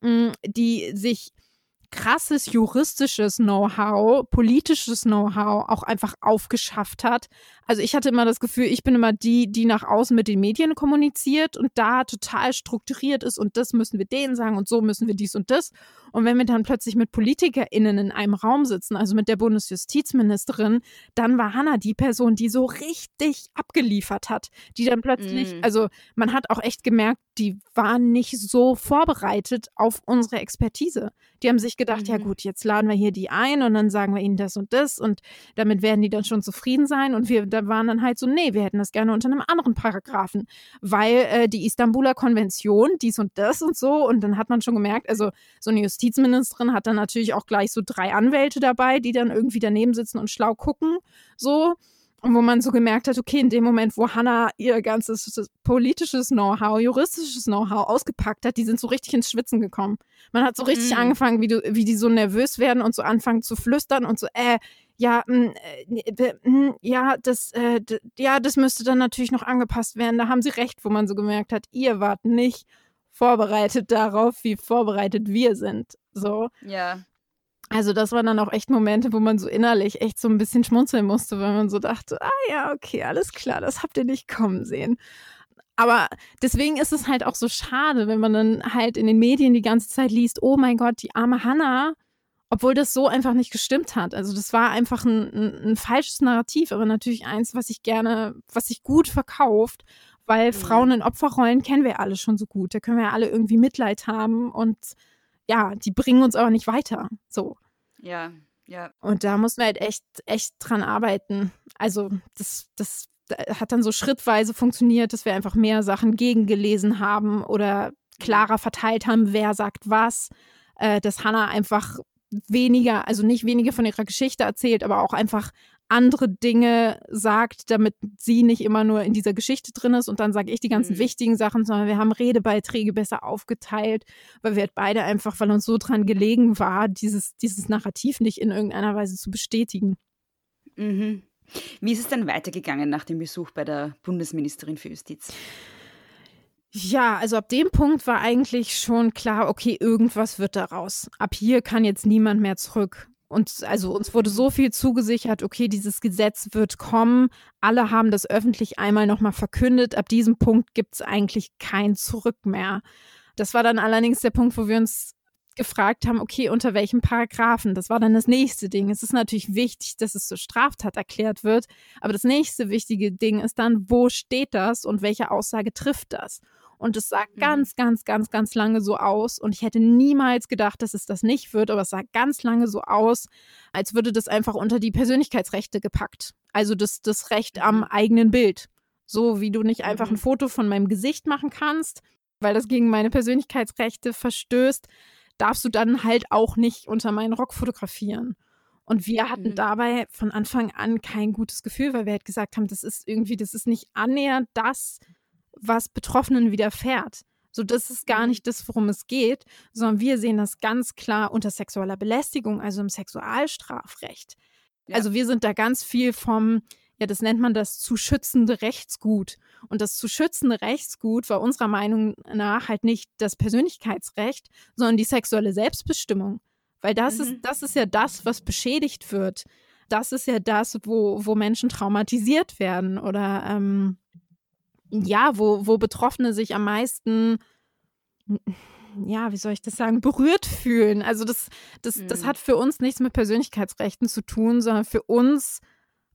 mm, die sich krasses juristisches Know-how, politisches Know-how auch einfach aufgeschafft hat. Also ich hatte immer das Gefühl, ich bin immer die, die nach außen mit den Medien kommuniziert und da total strukturiert ist und das müssen wir denen sagen und so müssen wir dies und das. Und wenn wir dann plötzlich mit PolitikerInnen in einem Raum sitzen, also mit der Bundesjustizministerin, dann war Hannah die Person, die so richtig abgeliefert hat, die dann plötzlich, mm. also man hat auch echt gemerkt, die waren nicht so vorbereitet auf unsere Expertise. Die haben sich gedacht, mhm. ja gut, jetzt laden wir hier die ein und dann sagen wir ihnen das und das und damit werden die dann schon zufrieden sein. Und wir da waren dann halt so, nee, wir hätten das gerne unter einem anderen Paragraphen, weil äh, die Istanbuler Konvention, dies und das und so. Und dann hat man schon gemerkt, also so eine Justizministerin hat dann natürlich auch gleich so drei Anwälte dabei, die dann irgendwie daneben sitzen und schlau gucken. So. Und wo man so gemerkt hat, okay, in dem Moment, wo Hannah ihr ganzes politisches Know-how, juristisches Know-how ausgepackt hat, die sind so richtig ins Schwitzen gekommen. Man hat so richtig mhm. angefangen, wie, du, wie die so nervös werden und so anfangen zu flüstern und so, äh, ja, mh, mm, äh, mh, mm, ja, das, äh, ja, das müsste dann natürlich noch angepasst werden. Da haben sie recht, wo man so gemerkt hat, ihr wart nicht vorbereitet darauf, wie vorbereitet wir sind. So. Ja. Also das waren dann auch echt Momente, wo man so innerlich echt so ein bisschen schmunzeln musste, weil man so dachte, ah ja, okay, alles klar, das habt ihr nicht kommen sehen. Aber deswegen ist es halt auch so schade, wenn man dann halt in den Medien die ganze Zeit liest, oh mein Gott, die arme Hannah, obwohl das so einfach nicht gestimmt hat. Also das war einfach ein, ein, ein falsches Narrativ, aber natürlich eins, was ich gerne, was sich gut verkauft, weil mhm. Frauen in Opferrollen kennen wir alle schon so gut. Da können wir alle irgendwie Mitleid haben und ja, die bringen uns aber nicht weiter. So. Ja, ja. Und da mussten wir halt echt, echt dran arbeiten. Also, das, das hat dann so schrittweise funktioniert, dass wir einfach mehr Sachen gegengelesen haben oder klarer verteilt haben, wer sagt was. Äh, dass Hannah einfach weniger, also nicht weniger von ihrer Geschichte erzählt, aber auch einfach andere Dinge sagt, damit sie nicht immer nur in dieser Geschichte drin ist und dann sage ich die ganzen mhm. wichtigen Sachen, sondern wir haben Redebeiträge besser aufgeteilt, weil wir halt beide einfach, weil uns so dran gelegen war, dieses, dieses Narrativ nicht in irgendeiner Weise zu bestätigen. Mhm. Wie ist es dann weitergegangen nach dem Besuch bei der Bundesministerin für Justiz? Ja, also ab dem Punkt war eigentlich schon klar, okay, irgendwas wird daraus. Ab hier kann jetzt niemand mehr zurück. Und also uns wurde so viel zugesichert, okay, dieses Gesetz wird kommen. Alle haben das öffentlich einmal nochmal verkündet. Ab diesem Punkt gibt es eigentlich kein Zurück mehr. Das war dann allerdings der Punkt, wo wir uns gefragt haben, okay, unter welchem Paragraphen? Das war dann das nächste Ding. Es ist natürlich wichtig, dass es zur Straftat erklärt wird, aber das nächste wichtige Ding ist dann, wo steht das und welche Aussage trifft das? Und es sah mhm. ganz, ganz, ganz, ganz lange so aus. Und ich hätte niemals gedacht, dass es das nicht wird, aber es sah ganz lange so aus, als würde das einfach unter die Persönlichkeitsrechte gepackt. Also das, das Recht am mhm. eigenen Bild. So wie du nicht einfach ein mhm. Foto von meinem Gesicht machen kannst, weil das gegen meine Persönlichkeitsrechte verstößt, darfst du dann halt auch nicht unter meinen Rock fotografieren. Und wir hatten mhm. dabei von Anfang an kein gutes Gefühl, weil wir halt gesagt haben, das ist irgendwie, das ist nicht annähernd das, was Betroffenen widerfährt. So, das ist gar mhm. nicht das, worum es geht, sondern wir sehen das ganz klar unter sexueller Belästigung, also im Sexualstrafrecht. Ja. Also wir sind da ganz viel vom, ja, das nennt man das zu schützende Rechtsgut. Und das zu schützende Rechtsgut war unserer Meinung nach halt nicht das Persönlichkeitsrecht, sondern die sexuelle Selbstbestimmung. Weil das mhm. ist, das ist ja das, was beschädigt wird. Das ist ja das, wo, wo Menschen traumatisiert werden oder ähm, ja, wo, wo Betroffene sich am meisten, ja, wie soll ich das sagen, berührt fühlen. Also das, das, mhm. das hat für uns nichts mit Persönlichkeitsrechten zu tun, sondern für uns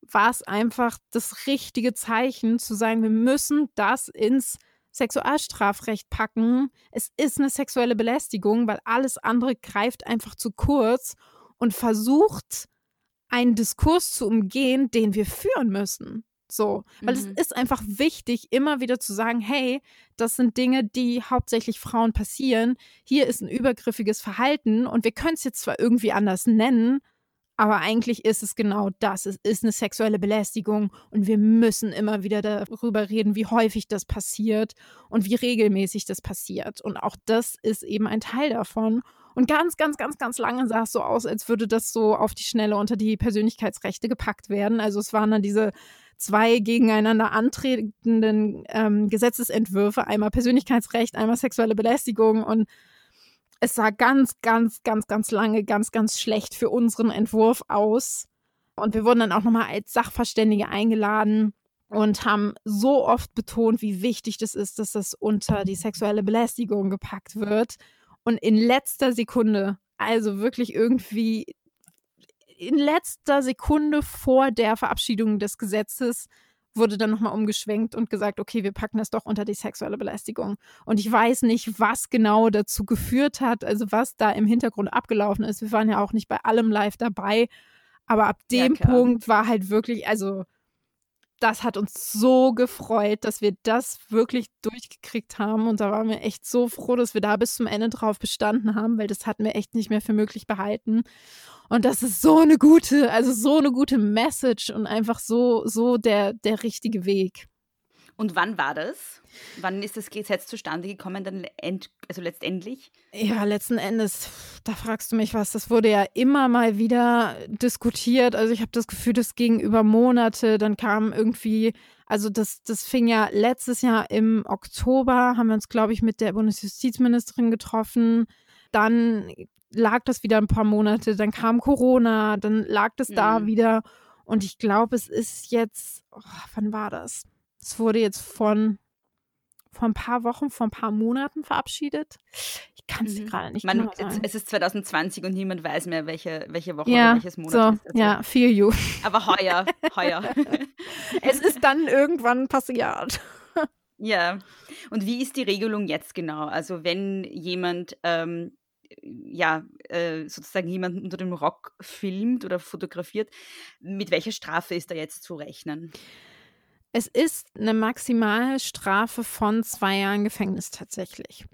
war es einfach das richtige Zeichen zu sagen, wir müssen das ins Sexualstrafrecht packen. Es ist eine sexuelle Belästigung, weil alles andere greift einfach zu kurz und versucht, einen Diskurs zu umgehen, den wir führen müssen. So, weil mhm. es ist einfach wichtig, immer wieder zu sagen, hey, das sind Dinge, die hauptsächlich Frauen passieren. Hier ist ein übergriffiges Verhalten und wir können es jetzt zwar irgendwie anders nennen, aber eigentlich ist es genau das. Es ist eine sexuelle Belästigung und wir müssen immer wieder darüber reden, wie häufig das passiert und wie regelmäßig das passiert. Und auch das ist eben ein Teil davon. Und ganz, ganz, ganz, ganz lange sah es so aus, als würde das so auf die Schnelle unter die Persönlichkeitsrechte gepackt werden. Also es waren dann diese zwei gegeneinander antretenden ähm, Gesetzesentwürfe, einmal Persönlichkeitsrecht, einmal sexuelle Belästigung und es sah ganz, ganz, ganz, ganz lange ganz, ganz schlecht für unseren Entwurf aus, Und wir wurden dann auch nochmal als Sachverständige eingeladen und haben so oft betont, wie wichtig das ist, dass das unter die sexuelle Belästigung gepackt wird. Und in letzter Sekunde, also wirklich irgendwie in letzter Sekunde vor der Verabschiedung des Gesetzes, wurde dann nochmal umgeschwenkt und gesagt, okay, wir packen das doch unter die sexuelle Belästigung. Und ich weiß nicht, was genau dazu geführt hat, also was da im Hintergrund abgelaufen ist. Wir waren ja auch nicht bei allem live dabei, aber ab dem ja, Punkt war halt wirklich, also das hat uns so gefreut, dass wir das wirklich durchgekriegt haben. Und da waren wir echt so froh, dass wir da bis zum Ende drauf bestanden haben, weil das hatten wir echt nicht mehr für möglich behalten. Und das ist so eine gute, also so eine gute Message und einfach so, so der, der richtige Weg. Und wann war das? Wann ist das Gesetz zustande gekommen, dann end, also letztendlich? Ja, letzten Endes, da fragst du mich was. Das wurde ja immer mal wieder diskutiert. Also ich habe das Gefühl, das ging über Monate. Dann kam irgendwie, also das, das fing ja letztes Jahr im Oktober, haben wir uns, glaube ich, mit der Bundesjustizministerin getroffen. Dann lag das wieder ein paar Monate, dann kam Corona, dann lag das mhm. da wieder. Und ich glaube, es ist jetzt, oh, wann war das? Es wurde jetzt von vor ein paar Wochen, vor ein paar Monaten verabschiedet. Ich kann es mhm. gerade nicht Man, genau sagen. Es ist 2020 und niemand weiß mehr, welche, welche Woche ja, oder welches Monat so, ist. Also. Ja, feel you. Aber heuer, heuer. es ist dann irgendwann passiert. Ja. Und wie ist die Regelung jetzt genau? Also wenn jemand ähm, ja, äh, sozusagen jemanden unter dem Rock filmt oder fotografiert, mit welcher Strafe ist da jetzt zu rechnen? Es ist eine Maximalstrafe von zwei Jahren Gefängnis tatsächlich.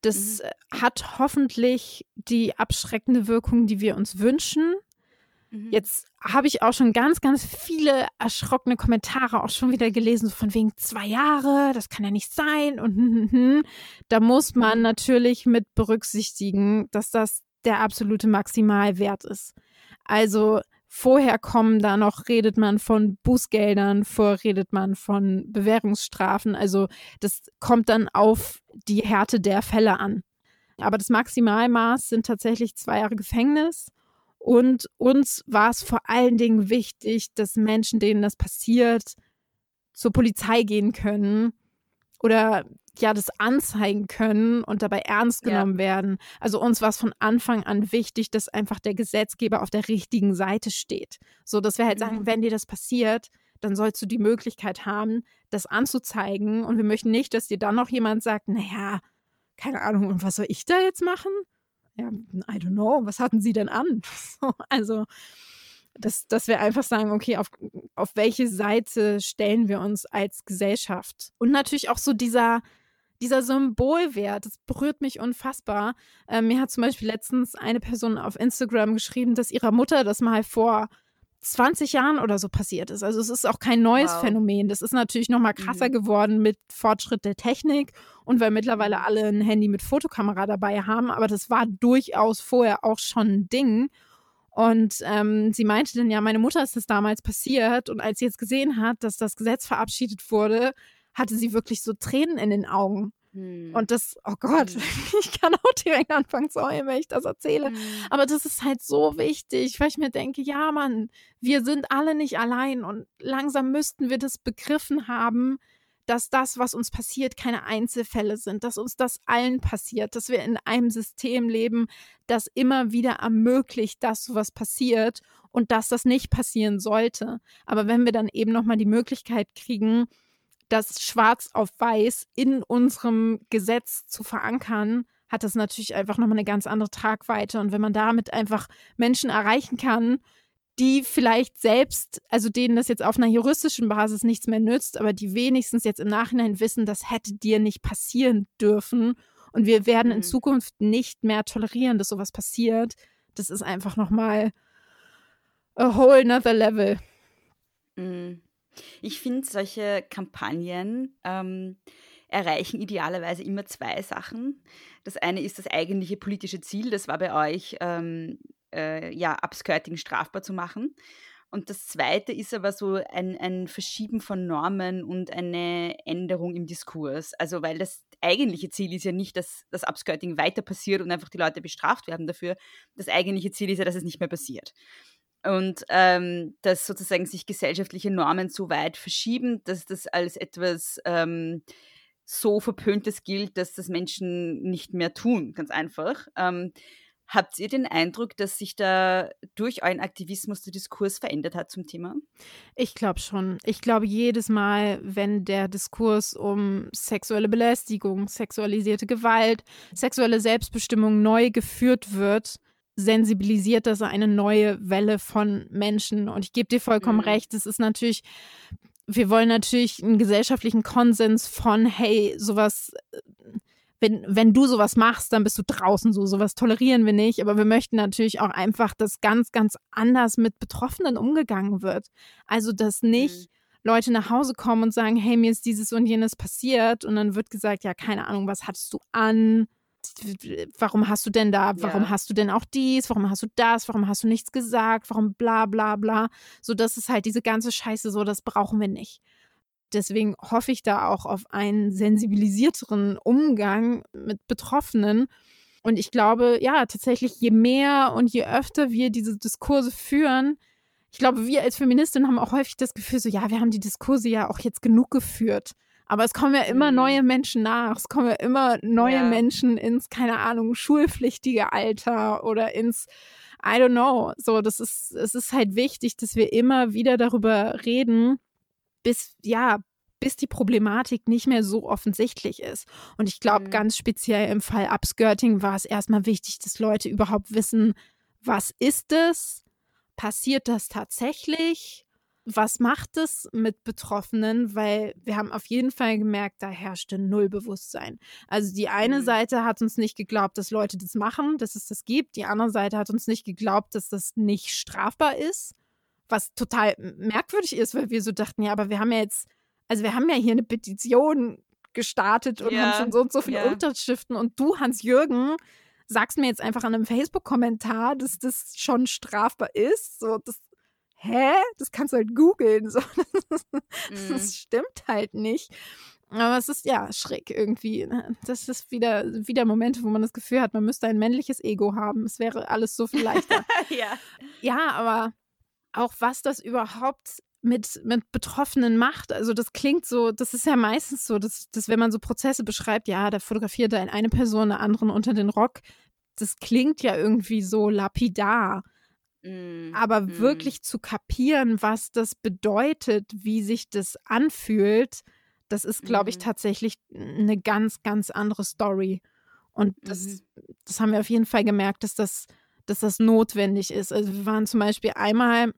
Das mhm. hat hoffentlich die abschreckende Wirkung, die wir uns wünschen. Mhm. Jetzt habe ich auch schon ganz, ganz viele erschrockene Kommentare auch schon wieder gelesen, so von wegen zwei Jahre, das kann ja nicht sein. Und hm, hm, hm. da muss man mhm. natürlich mit berücksichtigen, dass das der absolute Maximalwert ist. Also vorher kommen da noch, redet man von Bußgeldern, vorher redet man von Bewährungsstrafen. Also das kommt dann auf die Härte der Fälle an. Aber das Maximalmaß sind tatsächlich zwei Jahre Gefängnis. Und uns war es vor allen Dingen wichtig, dass Menschen, denen das passiert, zur Polizei gehen können oder ja, das anzeigen können und dabei ernst genommen ja. werden. Also uns war es von Anfang an wichtig, dass einfach der Gesetzgeber auf der richtigen Seite steht. So dass wir halt mhm. sagen, wenn dir das passiert, dann sollst du die Möglichkeit haben, das anzuzeigen. Und wir möchten nicht, dass dir dann noch jemand sagt, naja, keine Ahnung, und was soll ich da jetzt machen? ja, I don't know, was hatten sie denn an? also, dass, dass wir einfach sagen, okay, auf, auf welche Seite stellen wir uns als Gesellschaft? Und natürlich auch so dieser, dieser Symbolwert, das berührt mich unfassbar. Ähm, mir hat zum Beispiel letztens eine Person auf Instagram geschrieben, dass ihrer Mutter das mal vor 20 Jahren oder so passiert ist. Also es ist auch kein neues wow. Phänomen. Das ist natürlich noch mal krasser mhm. geworden mit Fortschritt der Technik und weil mittlerweile alle ein Handy mit Fotokamera dabei haben. Aber das war durchaus vorher auch schon ein Ding. Und ähm, sie meinte dann ja, meine Mutter ist das damals passiert und als sie jetzt gesehen hat, dass das Gesetz verabschiedet wurde, hatte sie wirklich so Tränen in den Augen. Hm. Und das, oh Gott, hm. ich kann auch direkt anfangen zu heulen, wenn ich das erzähle. Hm. Aber das ist halt so wichtig, weil ich mir denke, ja, Mann, wir sind alle nicht allein und langsam müssten wir das begriffen haben, dass das, was uns passiert, keine Einzelfälle sind, dass uns das allen passiert, dass wir in einem System leben, das immer wieder ermöglicht, dass sowas passiert und dass das nicht passieren sollte. Aber wenn wir dann eben nochmal die Möglichkeit kriegen, das schwarz auf weiß in unserem Gesetz zu verankern, hat das natürlich einfach nochmal eine ganz andere Tragweite. Und wenn man damit einfach Menschen erreichen kann, die vielleicht selbst, also denen das jetzt auf einer juristischen Basis nichts mehr nützt, aber die wenigstens jetzt im Nachhinein wissen, das hätte dir nicht passieren dürfen und wir werden mhm. in Zukunft nicht mehr tolerieren, dass sowas passiert. Das ist einfach nochmal a whole nother level. Mhm. Ich finde, solche Kampagnen ähm, erreichen idealerweise immer zwei Sachen. Das eine ist das eigentliche politische Ziel, das war bei euch, ähm, äh, ja, Upskirting strafbar zu machen. Und das zweite ist aber so ein, ein Verschieben von Normen und eine Änderung im Diskurs. Also, weil das eigentliche Ziel ist ja nicht, dass das Upskirting weiter passiert und einfach die Leute bestraft werden dafür. Das eigentliche Ziel ist ja, dass es nicht mehr passiert. Und ähm, dass sozusagen sich gesellschaftliche Normen so weit verschieben, dass das als etwas ähm, so Verpöntes gilt, dass das Menschen nicht mehr tun, ganz einfach. Ähm, Habt ihr den Eindruck, dass sich da durch euren Aktivismus der Diskurs verändert hat zum Thema? Ich glaube schon. Ich glaube jedes Mal, wenn der Diskurs um sexuelle Belästigung, sexualisierte Gewalt, sexuelle Selbstbestimmung neu geführt wird, sensibilisiert das eine neue Welle von Menschen. Und ich gebe dir vollkommen mhm. recht, es ist natürlich wir wollen natürlich einen gesellschaftlichen Konsens von, hey, sowas äh, wenn, wenn du sowas machst, dann bist du draußen so. Sowas tolerieren wir nicht. Aber wir möchten natürlich auch einfach, dass ganz, ganz anders mit Betroffenen umgegangen wird. Also, dass nicht mhm. Leute nach Hause kommen und sagen, hey, mir ist dieses und jenes passiert. Und dann wird gesagt, ja, keine Ahnung, was hattest du an? Warum hast du denn da, warum ja. hast du denn auch dies, warum hast du das, warum hast du nichts gesagt, warum bla bla bla. So, das ist halt diese ganze Scheiße so, das brauchen wir nicht deswegen hoffe ich da auch auf einen sensibilisierteren Umgang mit Betroffenen. Und ich glaube, ja, tatsächlich, je mehr und je öfter wir diese Diskurse führen, ich glaube, wir als Feministinnen haben auch häufig das Gefühl, so, ja, wir haben die Diskurse ja auch jetzt genug geführt. Aber es kommen ja immer mhm. neue Menschen nach. Es kommen ja immer neue ja. Menschen ins, keine Ahnung, schulpflichtige Alter oder ins, I don't know. So, das ist, es ist halt wichtig, dass wir immer wieder darüber reden, bis, ja, bis die Problematik nicht mehr so offensichtlich ist. Und ich glaube, mhm. ganz speziell im Fall Upskirting war es erstmal wichtig, dass Leute überhaupt wissen, was ist es? Passiert das tatsächlich? Was macht es mit Betroffenen? Weil wir haben auf jeden Fall gemerkt, da herrschte null Bewusstsein. Also die eine mhm. Seite hat uns nicht geglaubt, dass Leute das machen, dass es das gibt. Die andere Seite hat uns nicht geglaubt, dass das nicht strafbar ist was total merkwürdig ist, weil wir so dachten, ja, aber wir haben ja jetzt, also wir haben ja hier eine Petition gestartet und ja, haben schon so und so viele ja. Unterschriften und du, Hans-Jürgen, sagst mir jetzt einfach an einem Facebook-Kommentar, dass das schon strafbar ist. So, das, hä? Das kannst du halt googeln. So, das, mhm. das stimmt halt nicht. Aber es ist ja schräg irgendwie. Ne? Das ist wieder, wieder Momente, wo man das Gefühl hat, man müsste ein männliches Ego haben. Es wäre alles so viel leichter. ja. ja, aber auch was das überhaupt mit, mit Betroffenen macht. Also das klingt so, das ist ja meistens so, dass, dass wenn man so Prozesse beschreibt, ja, da fotografiert da eine Person eine anderen unter den Rock, das klingt ja irgendwie so lapidar. Mm, Aber mm. wirklich zu kapieren, was das bedeutet, wie sich das anfühlt, das ist, glaube ich, mm. tatsächlich eine ganz, ganz andere Story. Und das, mhm. das haben wir auf jeden Fall gemerkt, dass das, dass das notwendig ist. Also wir waren zum Beispiel einmal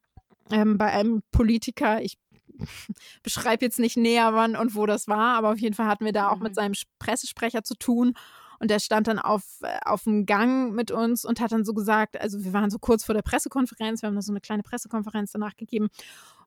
ähm, bei einem Politiker, ich beschreibe jetzt nicht näher, wann und wo das war, aber auf jeden Fall hatten wir da auch mit mhm. seinem Pressesprecher zu tun. Und der stand dann auf, äh, auf dem Gang mit uns und hat dann so gesagt, also wir waren so kurz vor der Pressekonferenz, wir haben da so eine kleine Pressekonferenz danach gegeben.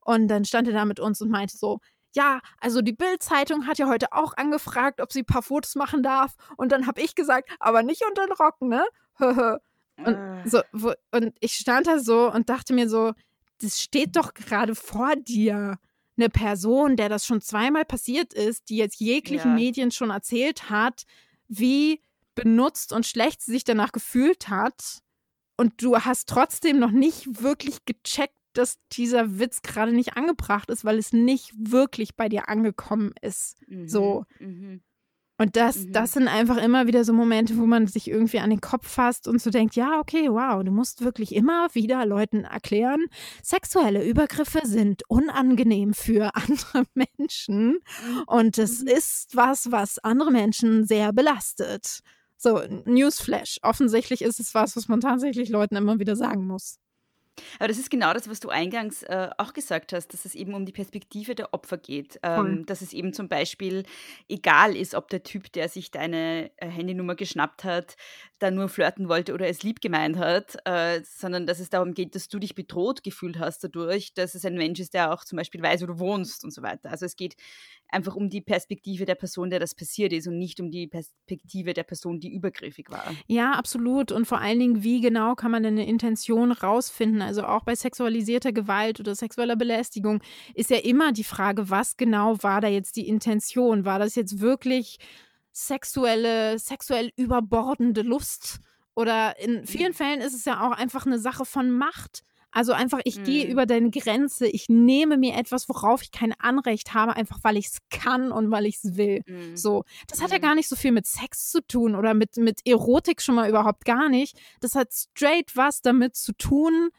Und dann stand er da mit uns und meinte so, ja, also die Bild-Zeitung hat ja heute auch angefragt, ob sie ein paar Fotos machen darf. Und dann habe ich gesagt, aber nicht unter den Rock, ne? und, äh. so, wo, und ich stand da so und dachte mir so, das steht doch gerade vor dir. Eine Person, der das schon zweimal passiert ist, die jetzt jeglichen ja. Medien schon erzählt hat, wie benutzt und schlecht sie sich danach gefühlt hat. Und du hast trotzdem noch nicht wirklich gecheckt, dass dieser Witz gerade nicht angebracht ist, weil es nicht wirklich bei dir angekommen ist. Mhm. So. Mhm. Und das, mhm. das sind einfach immer wieder so Momente, wo man sich irgendwie an den Kopf fasst und so denkt, ja, okay, wow, du musst wirklich immer wieder Leuten erklären, sexuelle Übergriffe sind unangenehm für andere Menschen und es mhm. ist was, was andere Menschen sehr belastet. So, Newsflash. Offensichtlich ist es was, was man tatsächlich Leuten immer wieder sagen muss. Aber das ist genau das, was du eingangs äh, auch gesagt hast, dass es eben um die Perspektive der Opfer geht. Ähm, dass es eben zum Beispiel egal ist, ob der Typ, der sich deine äh, Handynummer geschnappt hat, da nur flirten wollte oder es lieb gemeint hat, äh, sondern dass es darum geht, dass du dich bedroht gefühlt hast dadurch, dass es ein Mensch ist, der auch zum Beispiel weiß, wo du wohnst und so weiter. Also es geht einfach um die Perspektive der Person, der das passiert ist und nicht um die Perspektive der Person, die übergriffig war. Ja, absolut. Und vor allen Dingen, wie genau kann man eine Intention rausfinden? Also auch bei sexualisierter Gewalt oder sexueller Belästigung ist ja immer die Frage, was genau war da jetzt die Intention? War das jetzt wirklich sexuelle, sexuell überbordende Lust? Oder in vielen Fällen ist es ja auch einfach eine Sache von Macht. Also einfach, ich mhm. gehe über deine Grenze, ich nehme mir etwas, worauf ich kein Anrecht habe, einfach weil ich es kann und weil ich es will. Mhm. So, das hat ja mhm. gar nicht so viel mit Sex zu tun oder mit, mit Erotik schon mal überhaupt gar nicht. Das hat straight was damit zu tun,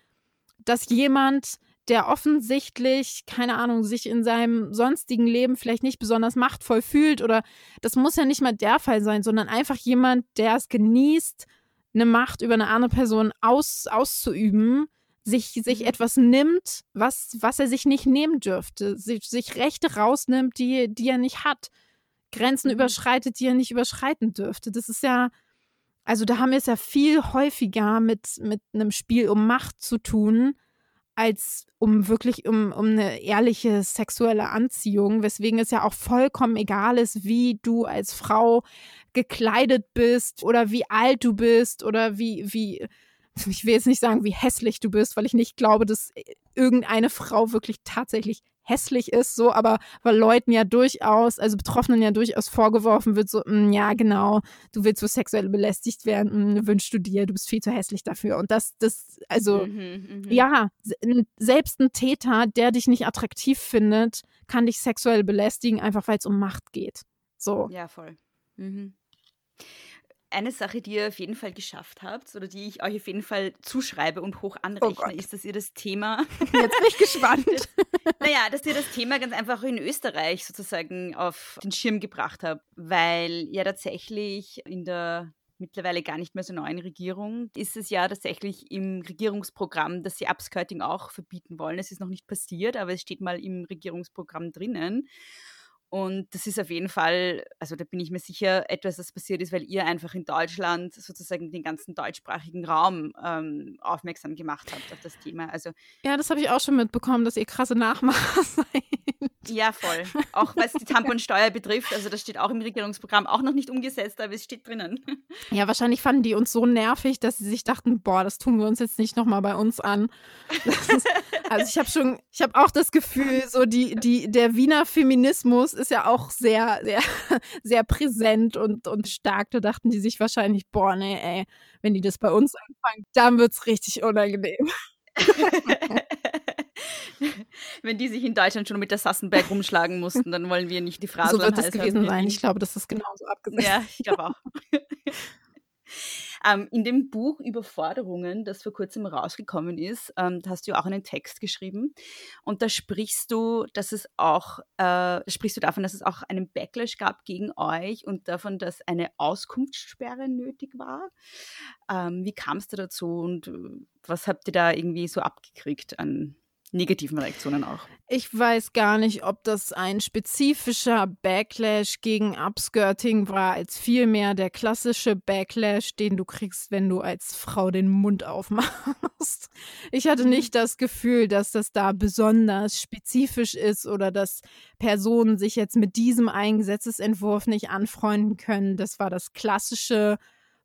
dass jemand der offensichtlich, keine Ahnung, sich in seinem sonstigen Leben vielleicht nicht besonders machtvoll fühlt oder das muss ja nicht mal der Fall sein, sondern einfach jemand, der es genießt, eine Macht über eine andere Person aus, auszuüben, sich, sich mhm. etwas nimmt, was, was er sich nicht nehmen dürfte, sich, sich Rechte rausnimmt, die, die er nicht hat, Grenzen mhm. überschreitet, die er nicht überschreiten dürfte. Das ist ja, also da haben wir es ja viel häufiger mit, mit einem Spiel um Macht zu tun, als um wirklich um, um eine ehrliche sexuelle Anziehung, weswegen es ja auch vollkommen egal ist, wie du als Frau gekleidet bist oder wie alt du bist oder wie, wie, ich will jetzt nicht sagen, wie hässlich du bist, weil ich nicht glaube, dass irgendeine Frau wirklich tatsächlich hässlich ist, so, aber weil Leuten ja durchaus, also Betroffenen ja durchaus vorgeworfen wird, so, mh, mm, ja, genau, du willst so sexuell belästigt werden, mh, mm, wünschst du dir, du bist viel zu hässlich dafür. Und das, das, also, mhm, mh. ja, selbst ein Täter, der dich nicht attraktiv findet, kann dich sexuell belästigen, einfach weil es um Macht geht. So. Ja, voll. Mhm eine Sache, die ihr auf jeden Fall geschafft habt oder die ich euch auf jeden Fall zuschreibe und hoch oh anrechne, oh ist, dass ihr das Thema. Jetzt bin ich gespannt. das, naja, dass ihr das Thema ganz einfach in Österreich sozusagen auf den Schirm gebracht habt, weil ja tatsächlich in der mittlerweile gar nicht mehr so neuen Regierung ist es ja tatsächlich im Regierungsprogramm, dass sie Upskirting auch verbieten wollen. Es ist noch nicht passiert, aber es steht mal im Regierungsprogramm drinnen. Und das ist auf jeden Fall, also da bin ich mir sicher, etwas, das passiert ist, weil ihr einfach in Deutschland sozusagen den ganzen deutschsprachigen Raum ähm, aufmerksam gemacht habt auf das Thema. Also, ja, das habe ich auch schon mitbekommen, dass ihr krasse Nachmacher seid. Ja, voll. Auch was die Tamponsteuer betrifft, also das steht auch im Regierungsprogramm, auch noch nicht umgesetzt, aber es steht drinnen. Ja, wahrscheinlich fanden die uns so nervig, dass sie sich dachten, boah, das tun wir uns jetzt nicht nochmal bei uns an. Ist, also ich habe schon, ich habe auch das Gefühl, so die, die, der Wiener Feminismus ist ja auch sehr, sehr, sehr präsent und, und stark. Da dachten die sich wahrscheinlich, boah, nee, ey, wenn die das bei uns anfangen, dann wird es richtig unangenehm. Wenn die sich in Deutschland schon mit der Sassenberg rumschlagen mussten, dann wollen wir nicht die Phrase. So wird es gewesen sein. Ich glaube, das ist genauso abgesetzt. Ja, ich glaube auch. Ähm, in dem Buch Überforderungen, das vor kurzem rausgekommen ist, ähm, hast du auch einen Text geschrieben. Und da sprichst du, dass es auch, äh, sprichst du davon, dass es auch einen Backlash gab gegen euch und davon, dass eine Auskunftssperre nötig war. Ähm, wie kam es da dazu und äh, was habt ihr da irgendwie so abgekriegt an negativen Reaktionen auch. Ich weiß gar nicht, ob das ein spezifischer Backlash gegen Upskirting war, als vielmehr der klassische Backlash, den du kriegst, wenn du als Frau den Mund aufmachst. Ich hatte mhm. nicht das Gefühl, dass das da besonders spezifisch ist oder dass Personen sich jetzt mit diesem einen Gesetzesentwurf nicht anfreunden können. Das war das klassische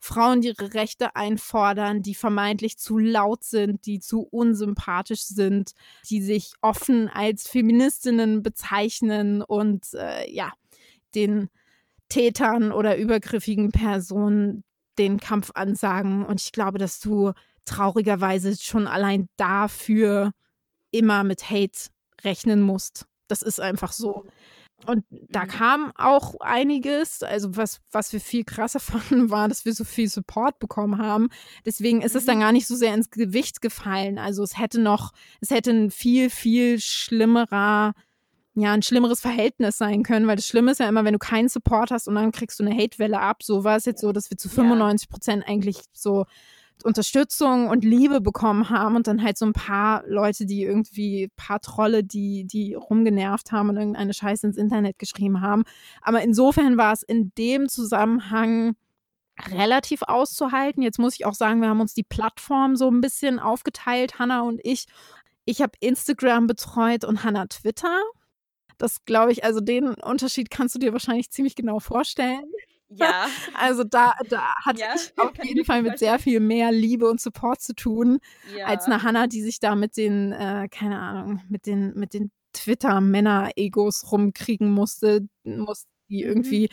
Frauen, die ihre Rechte einfordern, die vermeintlich zu laut sind, die zu unsympathisch sind, die sich offen als Feministinnen bezeichnen und äh, ja, den Tätern oder übergriffigen Personen den Kampf ansagen. Und ich glaube, dass du traurigerweise schon allein dafür immer mit Hate rechnen musst. Das ist einfach so. Und da mhm. kam auch einiges. Also was, was wir viel krasser fanden, war, dass wir so viel Support bekommen haben. Deswegen ist es dann mhm. gar nicht so sehr ins Gewicht gefallen. Also es hätte noch, es hätte ein viel, viel schlimmerer, ja, ein schlimmeres Verhältnis sein können, weil das Schlimme ist ja immer, wenn du keinen Support hast und dann kriegst du eine Hatewelle ab. So war es jetzt so, dass wir zu 95 Prozent eigentlich so Unterstützung und Liebe bekommen haben und dann halt so ein paar Leute, die irgendwie, ein paar Trolle, die, die rumgenervt haben und irgendeine Scheiße ins Internet geschrieben haben. Aber insofern war es in dem Zusammenhang relativ auszuhalten. Jetzt muss ich auch sagen, wir haben uns die Plattform so ein bisschen aufgeteilt, Hannah und ich. Ich habe Instagram betreut und Hannah Twitter. Das glaube ich, also den Unterschied kannst du dir wahrscheinlich ziemlich genau vorstellen. Ja. Also da, da hatte ja, ich auf jeden Fall mit sehr viel mehr Liebe und Support zu tun, ja. als eine Hannah, die sich da mit den, äh, keine Ahnung, mit den, mit den Twitter-Männer-Egos rumkriegen musste, musste die mhm. irgendwie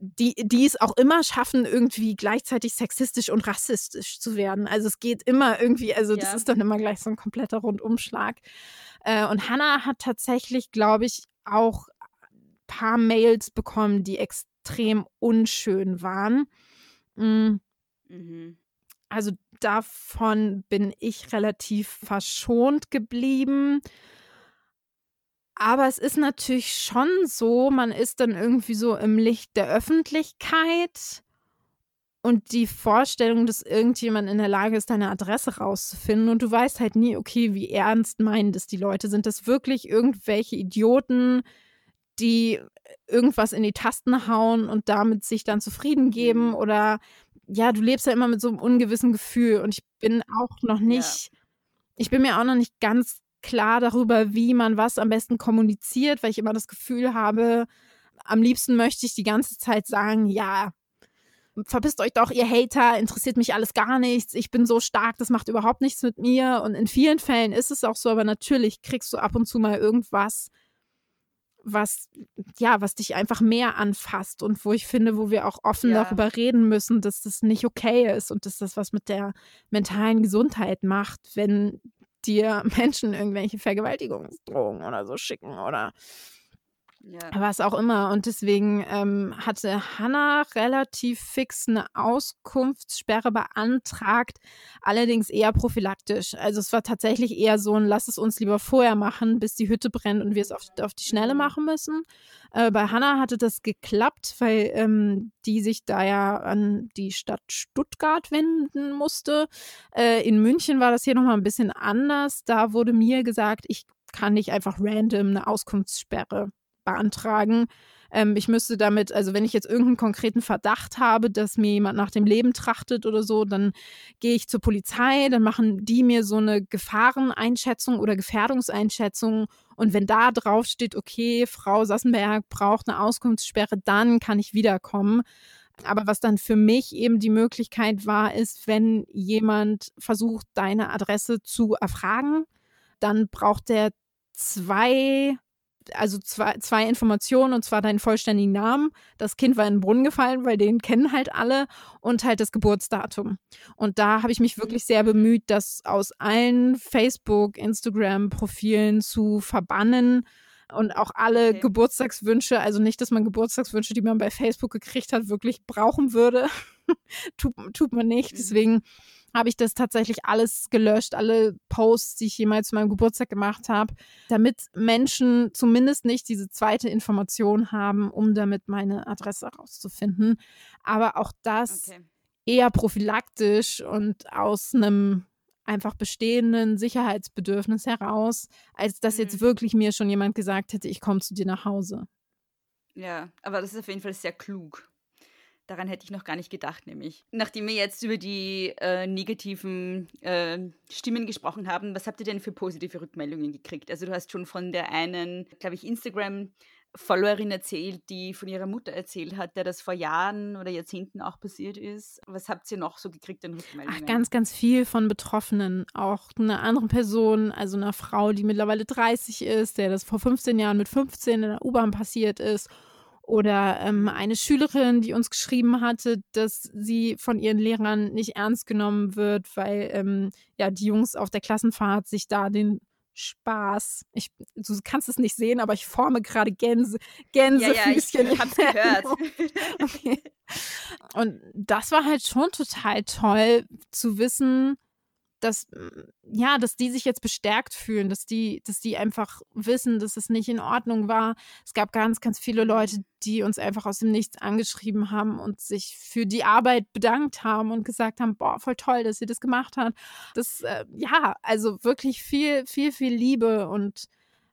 die, die es auch immer schaffen, irgendwie gleichzeitig sexistisch und rassistisch zu werden. Also es geht immer irgendwie, also das Ja. ist dann immer gleich so ein kompletter Rundumschlag. Äh, und Hannah hat tatsächlich, glaube ich, auch ein paar Mails bekommen, die extrem unschön waren. Mm, Mhm. Also davon bin ich relativ verschont geblieben. Aber es ist natürlich schon so, man ist dann irgendwie so im Licht der Öffentlichkeit und die Vorstellung, dass irgendjemand in der Lage ist, deine Adresse rauszufinden und du weißt halt nie, okay, wie ernst meinen das die Leute? Sind das wirklich irgendwelche Idioten, die irgendwas in die Tasten hauen und damit sich dann zufrieden geben oder ja, du lebst ja immer mit so einem ungewissen Gefühl und ich bin auch noch nicht, ich bin mir auch noch nicht ganz klar darüber, wie man was am besten kommuniziert, weil ich immer das Gefühl habe, am liebsten möchte ich die ganze Zeit sagen, ja, verpisst euch doch, ihr Hater, interessiert mich alles gar nichts, ich bin so stark, das macht überhaupt nichts mit mir. Und in vielen Fällen ist es auch so, aber natürlich kriegst du ab und zu mal irgendwas, was, ja, was dich einfach mehr anfasst und wo ich finde, wo wir auch offen Ja. darüber reden müssen, dass das nicht okay ist und dass das was mit der mentalen Gesundheit macht, wenn dir Menschen irgendwelche Vergewaltigungsdrohungen oder so schicken oder Ja. was auch immer. Und deswegen ähm, hatte Hannah relativ fix eine Auskunftssperre beantragt, allerdings eher prophylaktisch. Also es war tatsächlich eher so ein, lass es uns lieber vorher machen, bis die Hütte brennt und wir es auf, auf die Schnelle machen müssen. Äh, bei Hannah hatte das geklappt, weil ähm, die sich da ja an die Stadt Stuttgart wenden musste. Äh, in München war das hier nochmal ein bisschen anders. Da wurde mir gesagt, ich kann nicht einfach random eine Auskunftssperre beantragen. Ähm, ich müsste damit, also wenn ich jetzt irgendeinen konkreten Verdacht habe, dass mir jemand nach dem Leben trachtet oder so, dann gehe ich zur Polizei, dann machen die mir so eine Gefahreneinschätzung oder Gefährdungseinschätzung. Und wenn da drauf steht, okay, Frau Sassenberg braucht eine Auskunftssperre, dann kann ich wiederkommen. Aber was dann für mich eben die Möglichkeit war, ist, wenn jemand versucht, deine Adresse zu erfragen, dann braucht der zwei also zwei, zwei Informationen und zwar deinen vollständigen Namen. Das Kind war in den Brunnen gefallen, weil den kennen halt alle und halt das Geburtsdatum. Und da habe ich mich wirklich sehr bemüht, das aus allen Facebook, Instagram-Profilen zu verbannen und auch alle Okay. Geburtstagswünsche, also nicht, dass man Geburtstagswünsche, die man bei Facebook gekriegt hat, wirklich brauchen würde. tut, tut man nicht. Mhm. Deswegen habe ich das tatsächlich alles gelöscht, alle Posts, die ich jemals zu meinem Geburtstag gemacht habe, damit Menschen zumindest nicht diese zweite Information haben, um damit meine Adresse herauszufinden. Aber auch das Okay. eher prophylaktisch und aus einem einfach bestehenden Sicherheitsbedürfnis heraus, als dass jetzt Mhm. wirklich mir schon jemand gesagt hätte, ich komme zu dir nach Hause. Ja, aber das ist auf jeden Fall sehr klug. Daran hätte ich noch gar nicht gedacht, nämlich. Nachdem wir jetzt über die äh, negativen äh, Stimmen gesprochen haben, was habt ihr denn für positive Rückmeldungen gekriegt? Also du hast schon von der einen, glaube ich, Instagram-Followerin erzählt, die von ihrer Mutter erzählt hat, der das vor Jahren oder Jahrzehnten auch passiert ist. Was habt ihr noch so gekriegt an Rückmeldungen? Ach, ganz, ganz viel von Betroffenen. Auch eine andere Person, also eine Frau, die mittlerweile 30 ist, der das vor 15 Jahren mit 15 in der U-Bahn passiert ist. Oder ähm, eine Schülerin, die uns geschrieben hatte, dass sie von ihren Lehrern nicht ernst genommen wird, weil ähm, ja die Jungs auf der Klassenfahrt sich da den Spaß. Ich, du kannst es nicht sehen, aber ich forme gerade Gänse, ja, ja, ich Gänsefüßchen. hab's gehört. Okay. Und das war halt schon total toll zu wissen, dass mm, ja, dass die sich jetzt bestärkt fühlen, dass die, dass die einfach wissen, dass es nicht in Ordnung war. Es gab ganz, ganz viele Leute, die uns einfach aus dem Nichts angeschrieben haben und sich für die Arbeit bedankt haben und gesagt haben, boah, voll toll, dass ihr das gemacht habt. Das, äh, ja, also wirklich viel, viel, viel Liebe und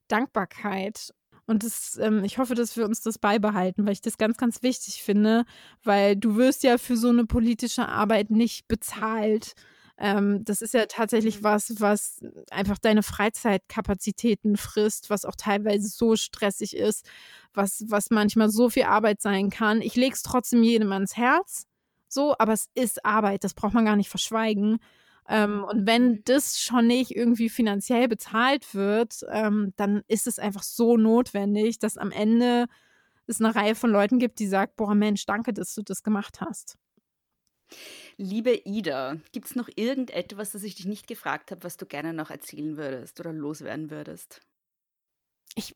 Dankbarkeit. Und das, ähm, ich hoffe, dass wir uns das beibehalten, weil ich das ganz, ganz wichtig finde, weil du wirst ja für so eine politische Arbeit nicht bezahlt. Ähm, das ist ja tatsächlich was, was einfach deine Freizeitkapazitäten frisst, was auch teilweise so stressig ist, was, was manchmal so viel Arbeit sein kann. Ich lege es trotzdem jedem ans Herz, so, aber es ist Arbeit, das braucht man gar nicht verschweigen. Ähm, und wenn das schon nicht irgendwie finanziell bezahlt wird, ähm, dann ist es einfach so notwendig, dass am Ende es eine Reihe von Leuten gibt, die sagt, boah Mensch, danke, dass du das gemacht hast. Liebe Ida, gibt es noch irgendetwas, das ich dich nicht gefragt habe, was du gerne noch erzählen würdest oder loswerden würdest? Ich,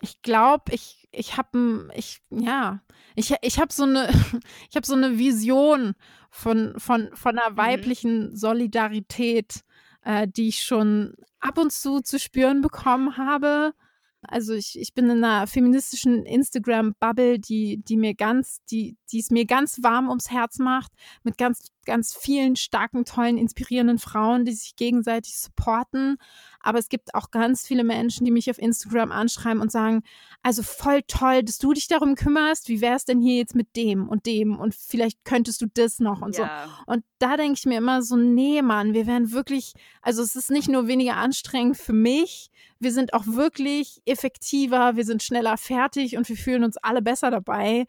ich glaube, ich, ich habe ich, ja, ich, ich habe so eine, ich habe so eine Vision von, von, von einer mhm. weiblichen Solidarität, äh, die ich schon ab und zu zu spüren bekommen habe. Also ich, ich bin in einer feministischen Instagram-Bubble, die, die mir ganz, die, die es mir ganz warm ums Herz macht, mit ganz, ganz vielen starken, tollen, inspirierenden Frauen, die sich gegenseitig supporten. Aber es gibt auch ganz viele Menschen, die mich auf Instagram anschreiben und sagen, also voll toll, dass du dich darum kümmerst. Wie wäre es denn hier jetzt mit dem und dem? Und vielleicht könntest du das noch und ja. so. Und da denke ich mir immer so, nee, Mann, wir werden wirklich, also es ist nicht nur weniger anstrengend für mich, wir sind auch wirklich effektiver, wir sind schneller fertig und wir fühlen uns alle besser dabei,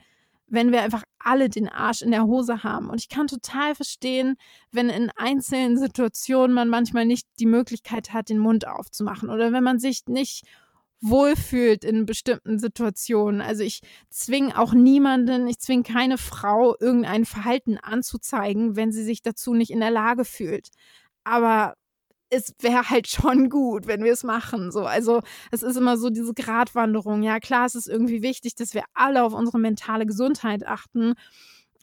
wenn wir einfach alle den Arsch in der Hose haben. Und ich kann total verstehen, wenn in einzelnen Situationen man manchmal nicht die Möglichkeit hat, den Mund aufzumachen oder wenn man sich nicht wohlfühlt in bestimmten Situationen. Also ich zwinge auch niemanden, ich zwinge keine Frau, irgendein Verhalten anzuzeigen, wenn sie sich dazu nicht in der Lage fühlt. Aber es wäre halt schon gut, wenn wir es machen. So, also es ist immer so diese Gratwanderung. Ja, klar, es ist irgendwie wichtig, dass wir alle auf unsere mentale Gesundheit achten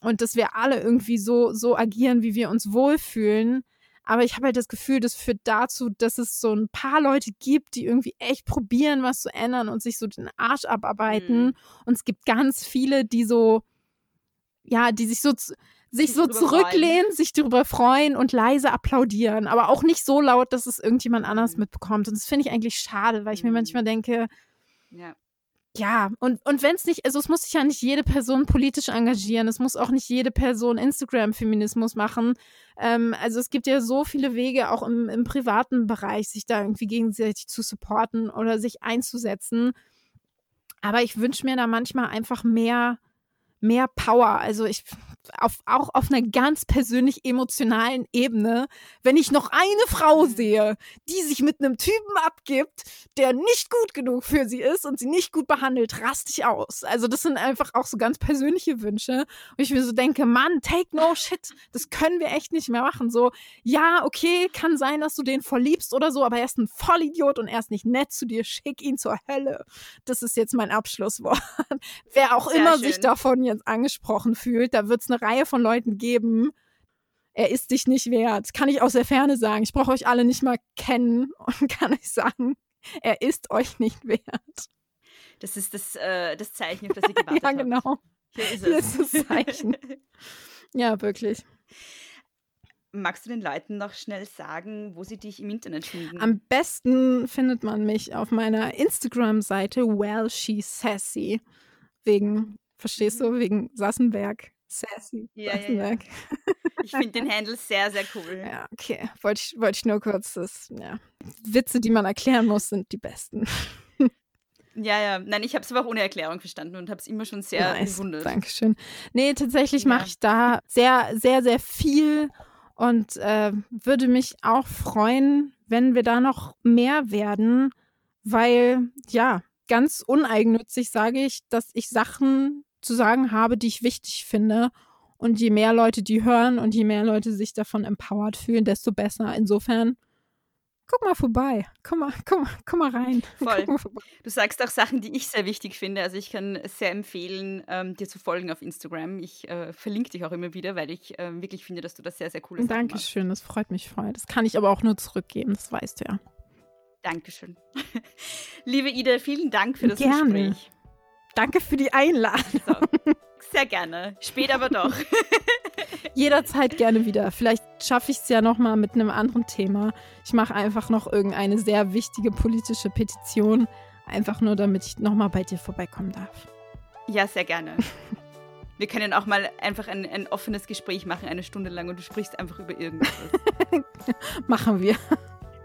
und dass wir alle irgendwie so, so agieren, wie wir uns wohlfühlen. Aber ich habe halt das Gefühl, das führt dazu, dass es so ein paar Leute gibt, die irgendwie echt probieren, was zu ändern und sich so den Arsch abarbeiten. Mhm. Und es gibt ganz viele, die so, ja, die sich so sich so zurücklehnen, freuen. sich darüber freuen und leise applaudieren, aber auch nicht so laut, dass es irgendjemand anders mhm. mitbekommt. Und das finde ich eigentlich schade, weil ich mir mhm. manchmal denke, ja. Ja, und, und wenn es nicht, also es muss sich ja nicht jede Person politisch engagieren, es muss auch nicht jede Person Instagram-Feminismus machen. Ähm, also es gibt ja so viele Wege, auch im, im privaten Bereich, sich da irgendwie gegenseitig zu supporten oder sich einzusetzen. Aber ich wünsche mir da manchmal einfach mehr, mehr Power. Also ich auf, auch auf einer ganz persönlich emotionalen Ebene, wenn ich noch eine Frau mhm. sehe, die sich mit einem Typen abgibt, der nicht gut genug für sie ist und sie nicht gut behandelt, raste ich aus. Also das sind einfach auch so ganz persönliche Wünsche. Und ich mir so denke, Mann, take no shit. Das können wir echt nicht mehr machen. So, ja, okay, kann sein, dass du den verliebst oder so, aber er ist ein Vollidiot und er ist nicht nett zu dir. Schick ihn zur Hölle. Das ist jetzt mein Abschlusswort. Wer auch Sehr immer schön. sich davon jetzt angesprochen fühlt, da wird es eine Reihe von Leuten geben, er ist dich nicht wert. Kann ich aus der Ferne sagen. Ich brauche euch alle nicht mal kennen und kann euch sagen, er ist euch nicht wert. Das ist das, äh, das Zeichen, auf das ihr gewartet Ja, genau. Habt. Hier ist es. Hier ist das Zeichen. ja, wirklich. Magst du den Leuten noch schnell sagen, wo sie dich im Internet finden? Am besten findet man mich auf meiner Instagram-Seite Well She Sassy. Wegen, verstehst du, wegen Sassenberg. Sassy. Ja, ja, ja. Ich finde den Handle sehr, sehr cool. Ja, okay. Wollte ich, wollte ich nur kurz, das, ja. Witze, die man erklären muss, sind die besten. Ja, ja. Nein, ich habe es aber auch ohne Erklärung verstanden und habe es immer schon sehr nice. bewundert. Dankeschön. Nee, tatsächlich ja. mache ich da sehr, sehr, sehr viel und äh, würde mich auch freuen, wenn wir da noch mehr werden, weil, ja, ganz uneigennützig sage ich, dass ich Sachen zu sagen habe, die ich wichtig finde. Und je mehr Leute die hören und je mehr Leute sich davon empowered fühlen, desto besser. Insofern, guck mal vorbei. Komm mal, komm, komm mal rein. Voll. Mal du sagst auch Sachen, die ich sehr wichtig finde. Also ich kann sehr empfehlen, ähm, dir zu folgen auf Instagram. Ich äh, verlinke dich auch immer wieder, weil ich äh, wirklich finde, dass du das sehr, sehr cool Sachen Dankeschön, machst. das freut mich voll. Das kann ich aber auch nur zurückgeben, das weißt du ja. Dankeschön. Liebe Ida, vielen Dank für das Gerne. Gespräch. Danke für die Einladung. So. Sehr gerne. Spät aber doch. Jederzeit gerne wieder. Vielleicht schaffe ich es ja nochmal mit einem anderen Thema. Ich mache einfach noch irgendeine sehr wichtige politische Petition. Einfach nur, damit ich nochmal bei dir vorbeikommen darf. Ja, sehr gerne. Wir können auch mal einfach ein, ein offenes Gespräch machen, eine Stunde lang, und du sprichst einfach über irgendwas. machen wir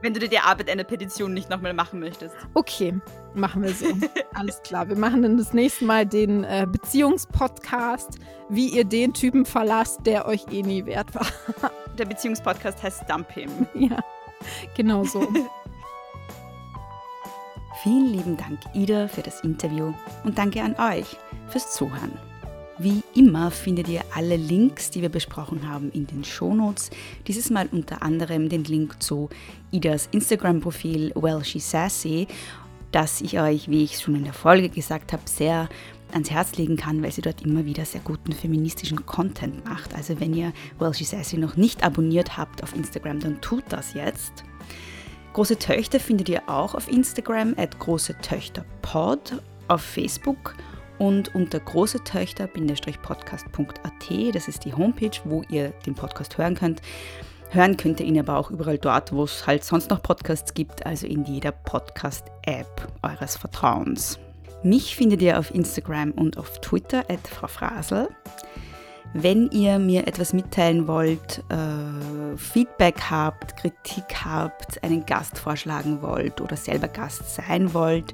wenn du dir die Arbeit einer Petition nicht nochmal machen möchtest. Okay, machen wir so. Alles klar. Wir machen dann das nächste Mal den äh, Beziehungspodcast, wie ihr den Typen verlasst, der euch eh nie wert war. Der Beziehungspodcast heißt Dump Him. Ja, genau so. Vielen lieben Dank, Ida, für das Interview und danke an euch fürs Zuhören. Wie immer findet ihr alle Links, die wir besprochen haben, in den Shownotes. Dieses Mal unter anderem den Link zu Idas Instagram-Profil Well She Sassy, das ich euch, wie ich schon in der Folge gesagt habe, sehr ans Herz legen kann, weil sie dort immer wieder sehr guten feministischen Content macht. Also wenn ihr Well She Sassy noch nicht abonniert habt auf Instagram, dann tut das jetzt. Große Töchter findet ihr auch auf Instagram at große Töchter Pod, auf Facebook und unter großetöchter-podcast.at, das ist die Homepage, wo ihr den Podcast hören könnt. Hören könnt ihr ihn aber auch überall dort, wo es halt sonst noch Podcasts gibt, also in jeder Podcast-App eures Vertrauens. Mich findet ihr auf Instagram und auf Twitter at Frau Frasel. Wenn ihr mir etwas mitteilen wollt, äh, Feedback habt, Kritik habt, einen Gast vorschlagen wollt oder selber Gast sein wollt,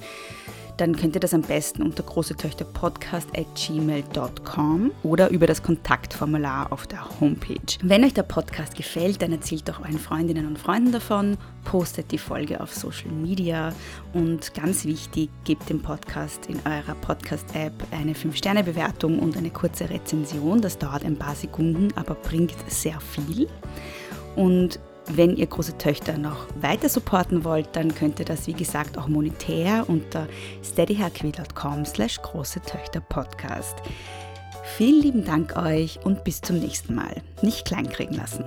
dann könnt ihr das am besten unter großetöchterpodcast.gmail.com oder über das Kontaktformular auf der Homepage. Wenn euch der Podcast gefällt, dann erzählt doch euren Freundinnen und Freunden davon, postet die Folge auf Social Media und ganz wichtig, gebt dem Podcast in eurer Podcast-App eine 5-Sterne-Bewertung und eine kurze Rezension. Das dauert ein paar Sekunden, aber bringt sehr viel. Und wenn ihr große Töchter noch weiter supporten wollt, dann könnt ihr das wie gesagt auch monetär unter steadyhq.com slash große Töchter Podcast. Vielen lieben Dank euch und bis zum nächsten Mal. Nicht kleinkriegen lassen.